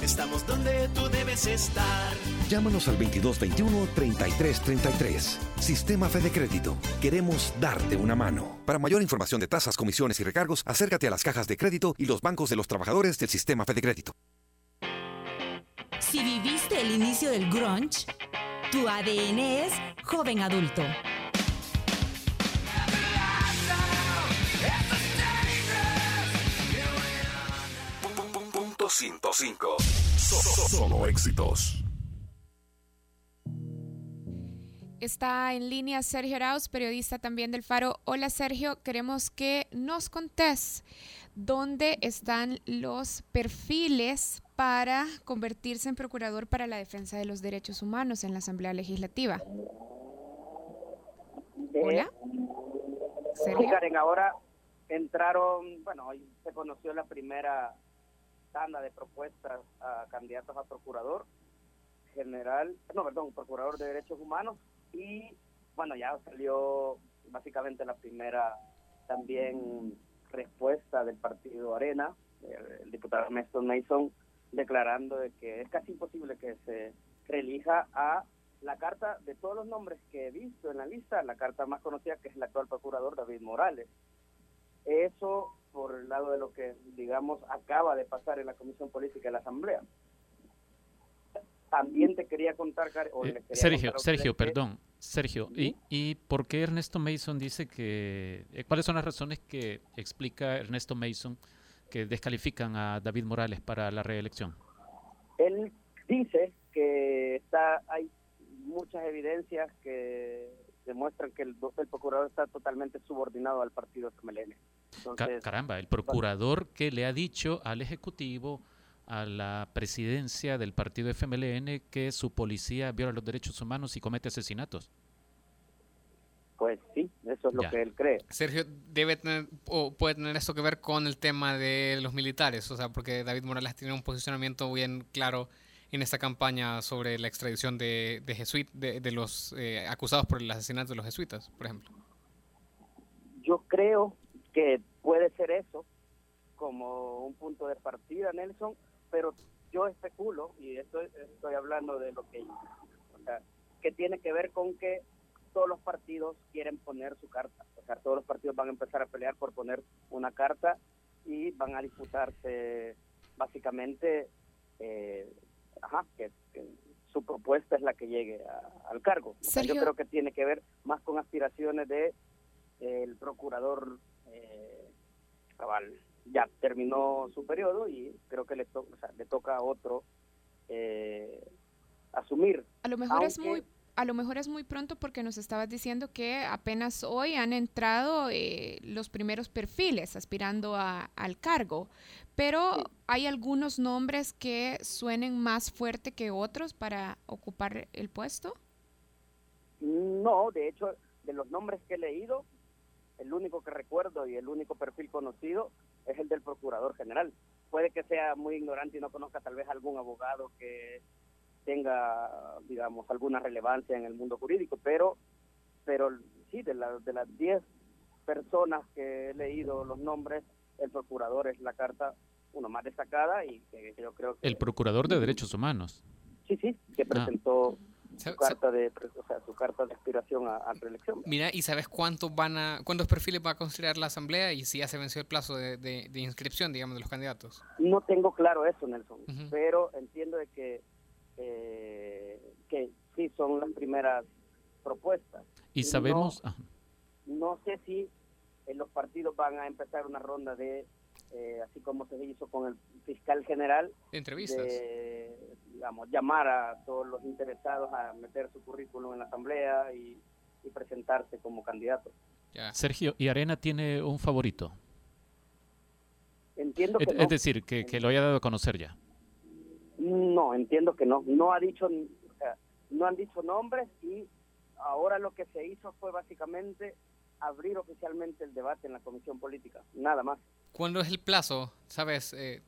Estamos donde tú debes estar. Llámanos al 2221-3333. Sistema Fede Crédito. Queremos darte una mano. Para mayor información de tasas, comisiones y recargos, acércate a las cajas de crédito y los bancos de los trabajadores del Sistema Fede Crédito. Si viviste el inicio del grunge, tu ADN es joven adulto. Punto 105. Solo éxitos. Está en línea Sergio Arauz, periodista también del Faro. Hola Sergio, queremos que nos contés dónde están los perfiles para convertirse en procurador para la defensa de los derechos humanos en la Asamblea Legislativa. Hola. Sí, Karen, ahora entraron, bueno, hoy se conoció la primera tanda de propuestas a candidatos a procurador general, no, perdón, procurador de derechos humanos y bueno, ya salió básicamente la primera también respuesta del partido Arena, el, diputado Ernesto Mason, declarando de que es casi imposible que se reelija a la carta de todos los nombres que he visto en la lista, la carta más conocida que es el actual procurador David Morales. Eso por el lado de lo que, digamos, acaba de pasar en la Comisión Política de la Asamblea. También te quería contar, eh, Sergio, Sergio, perdón, Sergio, ¿y, ¿y por qué Ernesto Mason dice que, eh, cuáles son las razones que explica Ernesto Mason que descalifican a David Morales para la reelección? Él dice que está, hay muchas evidencias que demuestran que el, el procurador está totalmente subordinado al partido FMLN. Caramba, el procurador que le ha dicho al Ejecutivo a la presidencia del partido FMLN que su policía viola los derechos humanos y comete asesinatos. Pues sí, eso es lo que él cree. Sergio, debe tener, o puede tener esto que ver con el tema de los militares, o sea, porque David Morales tiene un posicionamiento bien claro en esta campaña sobre la extradición de, de, de, los eh, acusados por el asesinato de los jesuitas, por ejemplo. Yo creo que puede ser eso como un punto de partida, Nelson, pero yo especulo, y estoy, estoy hablando de lo que, o sea, que tiene que ver con que todos los partidos quieren poner su carta, o sea, todos los partidos van a empezar a pelear por poner una carta y van a disputarse básicamente, eh, ajá, que, su propuesta es la que llegue al cargo. yo creo que tiene que ver más con aspiraciones de el procurador eh, cabal ya terminó su periodo y creo que le, le toca a otro eh, asumir. A lo mejor es muy a lo mejor es muy pronto porque nos estabas diciendo que apenas hoy han entrado eh, los primeros perfiles aspirando a, al cargo, pero ¿hay algunos nombres que suenen más fuerte que otros para ocupar el puesto? No, de hecho, de los nombres que he leído, el único que recuerdo y el único perfil conocido es el del procurador general. Puede que sea muy ignorante y no conozca tal vez algún abogado que tenga, digamos, alguna relevancia en el mundo jurídico, pero, pero sí, de, de las 10 personas que he leído los nombres, el procurador es la carta, uno más destacada y que yo creo que... El procurador de derechos humanos. Sí, sí, que ah. Su carta de o sea, su carta de aspiración a, reelección. Mira, ¿y sabes cuántos van a cuántos perfiles va a considerar la asamblea y si ya se venció el plazo de, de, inscripción, digamos, de los candidatos? No tengo claro eso, Nelson, pero entiendo de que eh, que sí son las primeras propuestas. Y sabemos no, sé si eh, los partidos van a empezar una ronda de eh, así como se hizo con el fiscal general, entrevistas, digamos, llamar a todos los interesados a meter su currículum en la asamblea y, presentarse como candidato. Sergio, ¿y Arena tiene un favorito? Entiendo que es, decir, que, que, lo haya dado a conocer ya. No, entiendo que no. No ha dicho, no han dicho nombres y ahora lo que se hizo fue básicamente abrir oficialmente el debate en la comisión política, nada más. ¿Cuándo es el plazo, sabes, eh,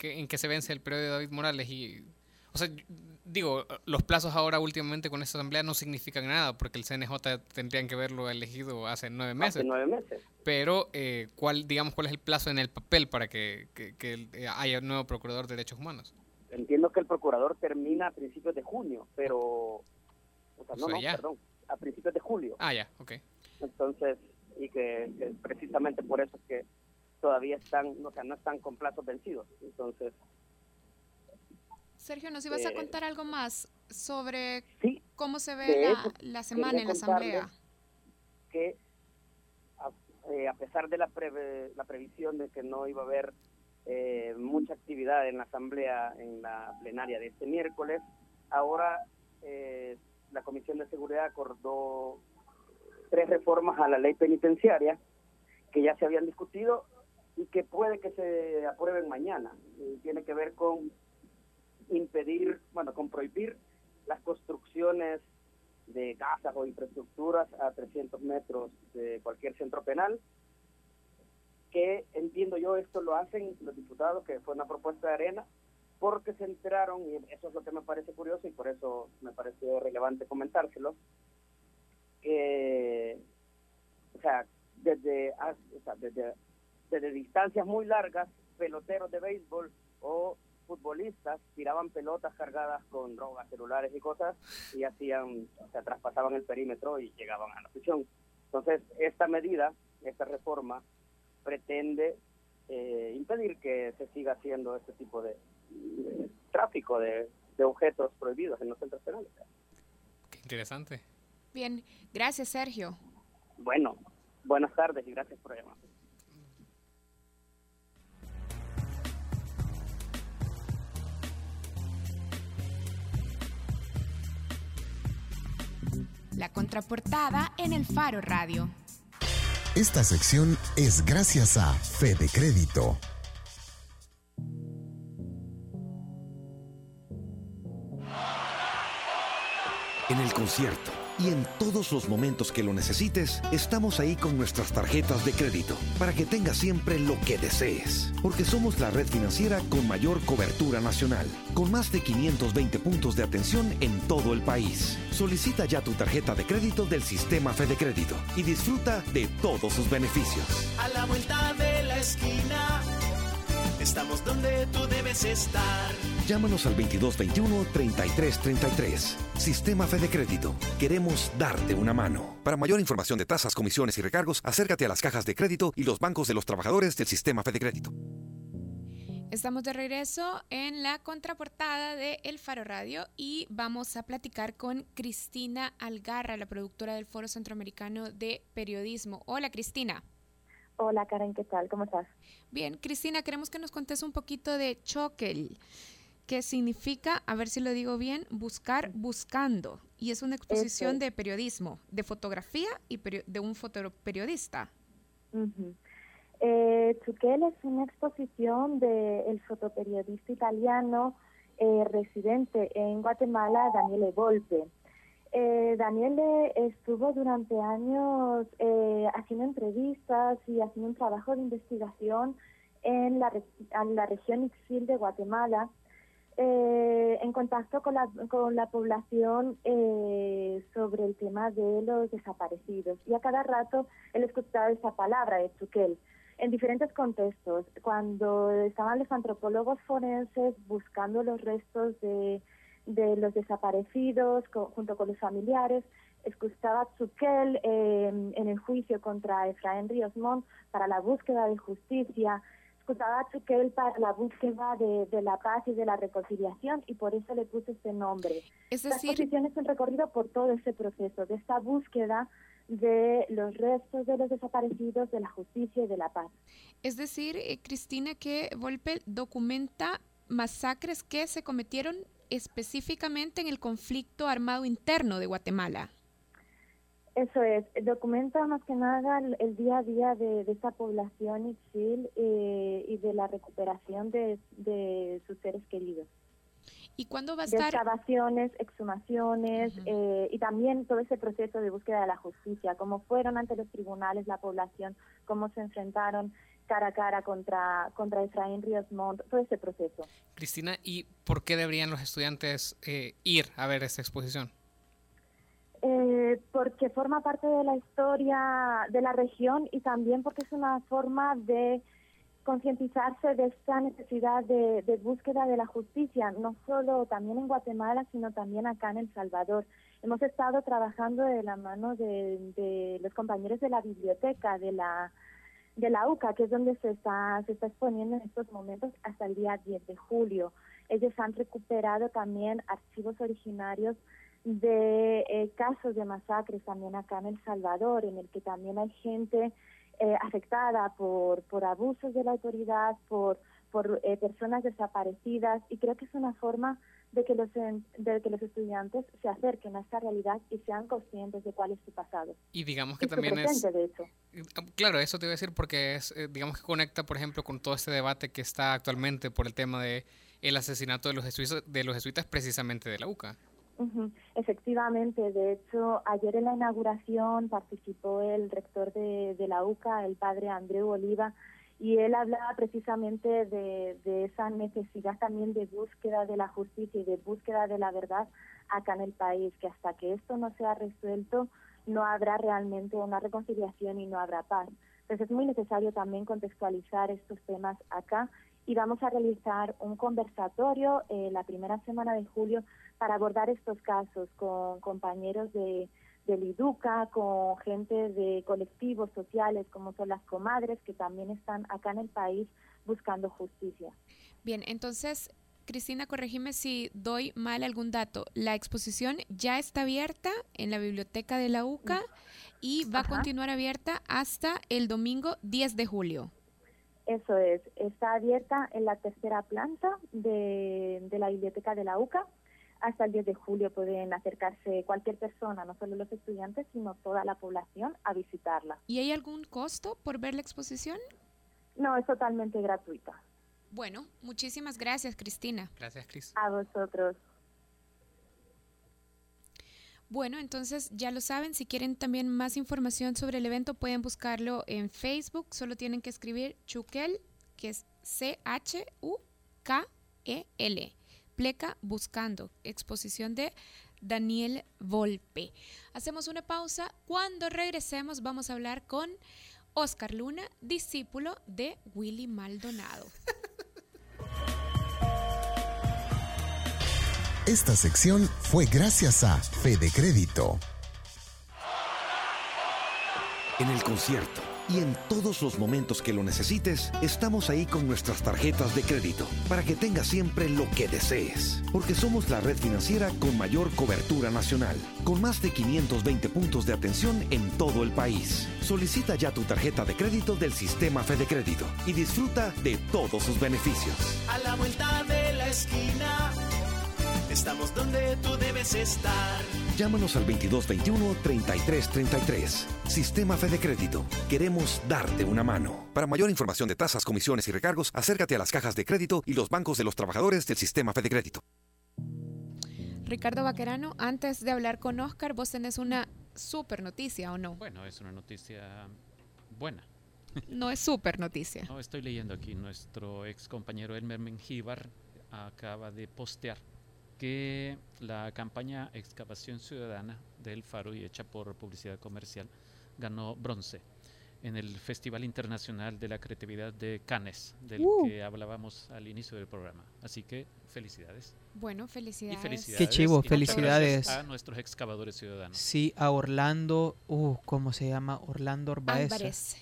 en que se vence el periodo de David Morales y o sea, digo, los plazos ahora últimamente con esta asamblea no significan nada porque el CNJ tendrían que haberlo elegido hace nueve meses. Hace nueve meses. Pero, eh, ¿cuál, digamos, cuál es el plazo en el papel para que, que, eh, haya un nuevo procurador de derechos humanos? entiendo que el procurador termina a principios de junio, pero, o sea, no, O sea, no, ya. perdón, a principios de julio. Ah, ya, ok. Entonces, y que, que precisamente por eso es que todavía están, o sea, no están con plazos vencidos. Entonces, Sergio, ¿nos ibas a Eh, contar algo más sobre cómo se ve la, la semana en la asamblea? que a, eh, a pesar de la, preve- la previsión de que no iba a haber eh, mucha actividad en la asamblea, en la plenaria de este miércoles, ahora eh, la Comisión de Seguridad acordó tres reformas a la ley penitenciaria que ya se habían discutido y que puede que se aprueben mañana. Y tiene que ver con impedir, bueno, con prohibir las construcciones de casas o infraestructuras a 300 metros de cualquier centro penal, que entiendo yo esto lo hacen los diputados, que fue una propuesta de arena, porque se enteraron, y eso es lo que me parece curioso y por eso me pareció relevante comentárselo, que, o sea, desde, o sea, desde, desde distancias muy largas, peloteros de béisbol o futbolistas tiraban pelotas cargadas con drogas, celulares y cosas y hacían, o sea, traspasaban el perímetro y llegaban a la prisión. Entonces, esta medida, esta reforma, pretende eh, impedir que se siga haciendo este tipo de, de tráfico de, de objetos prohibidos en los centros penales. Qué interesante. Bien, gracias Sergio. Bueno, buenas tardes y gracias por llamar. La contraportada en el Faro Radio. Esta sección es gracias a Fede Crédito. En el concierto y en todos los momentos que lo necesites, estamos ahí con nuestras tarjetas de crédito para que tengas siempre lo que desees. Porque somos la red financiera con mayor cobertura nacional, con más de 520 puntos de atención en todo el país. Solicita ya tu tarjeta de crédito del sistema Fede Crédito y disfruta de todos sus beneficios. A la vuelta de la esquina, estamos donde tú debes estar. Llámanos al 2221-3333. Sistema Fede Crédito. Queremos darte una mano. Para mayor información de tasas, comisiones y recargos, acércate a las cajas de crédito y los bancos de los trabajadores del Sistema Fede Crédito. Estamos de regreso en la contraportada de El Faro Radio y vamos a platicar con Cristina Algarra, la productora del Foro Centroamericano de Periodismo. Hola Cristina. Hola Karen, ¿qué tal? ¿Cómo estás? Bien, Cristina, queremos que nos contes un poquito de Choquel, que significa, a ver si lo digo bien, buscar buscando. Y es una exposición de periodismo, de fotografía y de un fotoperiodista. Ujú. Eh, Chuquel es una exposición del fotoperiodista italiano eh, residente en Guatemala, Daniele Volpe. Eh, Daniele estuvo durante años eh, haciendo entrevistas y haciendo un trabajo de investigación en la, la región Ixil de Guatemala, eh, en contacto con la, con la población eh, sobre el tema de los desaparecidos. Y a cada rato él escuchaba esa palabra, de Chuquel, en diferentes contextos. Cuando estaban los antropólogos forenses buscando los restos de, de los desaparecidos co- junto con los familiares, escuchaba Chuquel eh, en el juicio contra Efraín Ríos Montt para la búsqueda de justicia, escuchaba a Chuquel para la búsqueda de, de la paz y de la reconciliación y por eso le puse este nombre. Es La decir- exposición es un recorrido por todo ese proceso, de esta búsqueda de los restos de los desaparecidos, de la justicia y de la paz. Es decir, eh, Cristina, que Volpe documenta masacres que se cometieron específicamente en el conflicto armado interno de Guatemala. Eso es, documenta más que nada el, el día a día de, de esta población Ixil eh, y de la recuperación de, de sus seres queridos. ¿Y cuándo va a estar? excavaciones, exhumaciones eh, y también todo ese proceso de búsqueda de la justicia, cómo fueron ante los tribunales la población, cómo se enfrentaron cara a cara contra, contra Efraín Ríos Montt, todo ese proceso. Cristina, ¿y por qué deberían los estudiantes eh, ir a ver esta exposición? Eh, porque forma parte de la historia de la región y también porque es una forma de concientizarse de esta necesidad de, de, búsqueda de la justicia, no solo también en Guatemala, sino también acá en El Salvador. Hemos estado trabajando de la mano de, de los compañeros de la biblioteca, de la de la UCA, que es donde se está, se está exponiendo en estos momentos hasta el día 10 de julio. Ellos han recuperado también archivos originarios de eh, casos de masacres también acá en El Salvador, en el que también hay gente eh, afectada por, por abusos de la autoridad, por, por eh, personas desaparecidas, y creo que es una forma de que los de que los estudiantes se acerquen a esta realidad y sean conscientes de cuál es su pasado. Y digamos que también es Claro, eso te iba a decir porque es digamos que conecta, por ejemplo, con todo este debate que está actualmente por el tema de el asesinato de los jesuitas, de los jesuitas precisamente de la UCA. Efectivamente, de hecho, ayer en la inauguración participó el rector de, la UCA, el padre Andreu Oliva, y él hablaba precisamente de, de, esa necesidad también de búsqueda de la justicia y de búsqueda de la verdad acá en el país, que hasta que esto no sea resuelto no habrá realmente una reconciliación y no habrá paz. Entonces es muy necesario también contextualizar estos temas acá y vamos a realizar un conversatorio eh, la primera semana de julio para abordar estos casos con compañeros de, del IDUCA, con gente de colectivos sociales como son las comadres que también están acá en el país buscando justicia. Bien, entonces, Cristina, corregime si doy mal algún dato. La exposición ya está abierta en la biblioteca de la UCA y va a continuar abierta hasta el domingo 10 de julio. Eso es, está abierta en la tercera planta de, la biblioteca de la UCA. Hasta el 10 de julio pueden acercarse cualquier persona, no solo los estudiantes, sino toda la población a visitarla. ¿Y hay algún costo por ver la exposición? No, es totalmente gratuita. Bueno, muchísimas gracias, Cristina. Gracias, Cris. A vosotros. Bueno, entonces ya lo saben, si quieren también más información sobre el evento pueden buscarlo en Facebook, solo tienen que escribir Chuquel, que es C-H-U-K-E-L, Pleca Buscando, exposición de Daniel Volpe. Hacemos una pausa, cuando regresemos vamos a hablar con Oscar Luna, discípulo de Willy Maldonado. Esta sección fue gracias a Fede Crédito. En el concierto y en todos los momentos que lo necesites, estamos ahí con nuestras tarjetas de crédito para que tengas siempre lo que desees. Porque somos la red financiera con mayor cobertura nacional, con más de 520 puntos de atención en todo el país. Solicita ya tu tarjeta de crédito del sistema Fede Crédito y disfruta de todos sus beneficios. A la vuelta de la esquina Estamos donde tú debes estar. Llámanos al 2221-3333. Sistema Fede Crédito. Queremos darte una mano. Para mayor información de tasas, comisiones y recargos, acércate a las cajas de crédito y los bancos de los trabajadores del Sistema Fede Crédito. Ricardo Vaquerano, antes de hablar con Oscar, vos tenés una super noticia, ¿o no? Bueno, es una noticia buena. No es super noticia. No, estoy leyendo aquí. Nuestro ex compañero Elmer Mengíbar acaba de postear que la campaña Excavación Ciudadana del Faro y hecha por Publicidad Comercial ganó bronce en el Festival Internacional de la Creatividad de Cannes, del uh. que hablábamos al inicio del programa. Así que felicidades. Bueno, felicidades. felicidades. Qué chivo, felicidades. A nuestros excavadores ciudadanos. Sí, a Orlando, uh, ¿cómo se llama? Orlando Álvarez.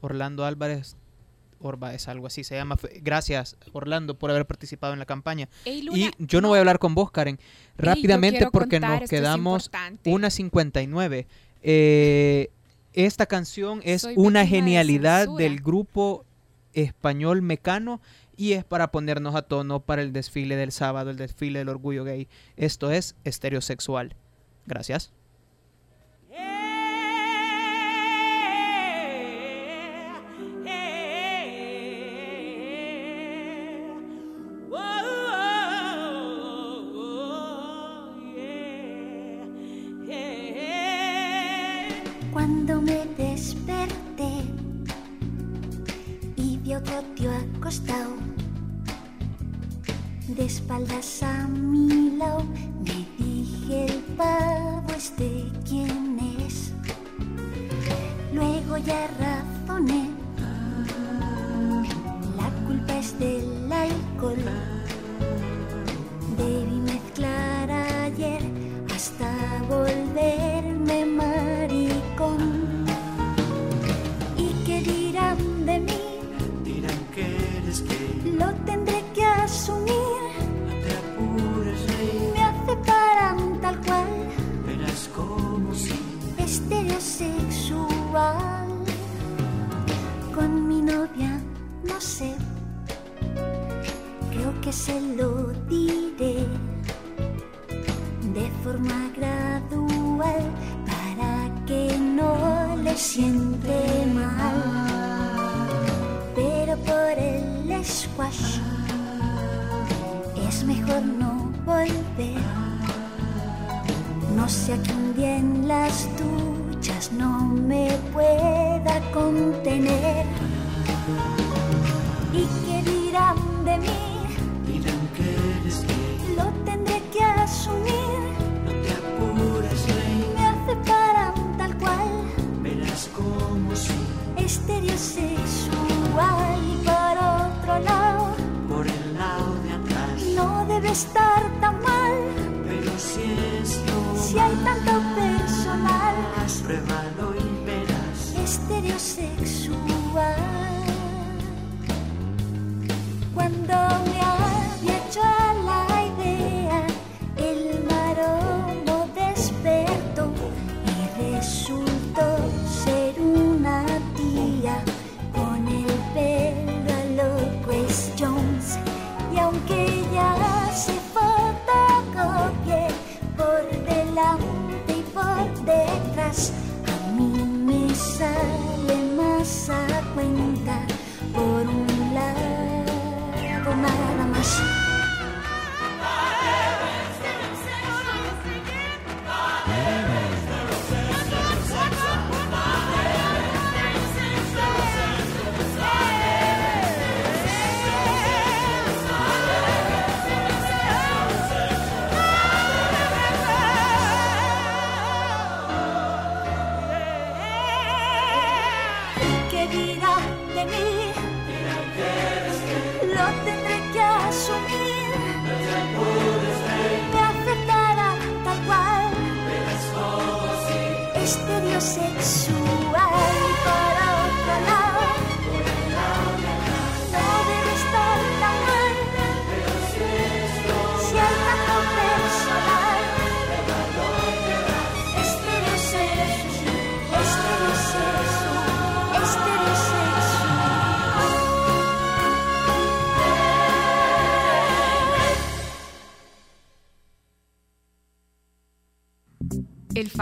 Orlando Álvarez Orba es algo así se llama. Gracias, Orlando, por haber participado en la campaña. y yo no, voy a hablar con vos, Karen, rápidamente porque nos quedamos una 59. Eh, esta canción es una genialidad del grupo español Mecano y es para ponernos a tono para el desfile del sábado, el desfile del orgullo gay. Esto es estereosexual. Gracias. Espaldas a medio sexual. Cuando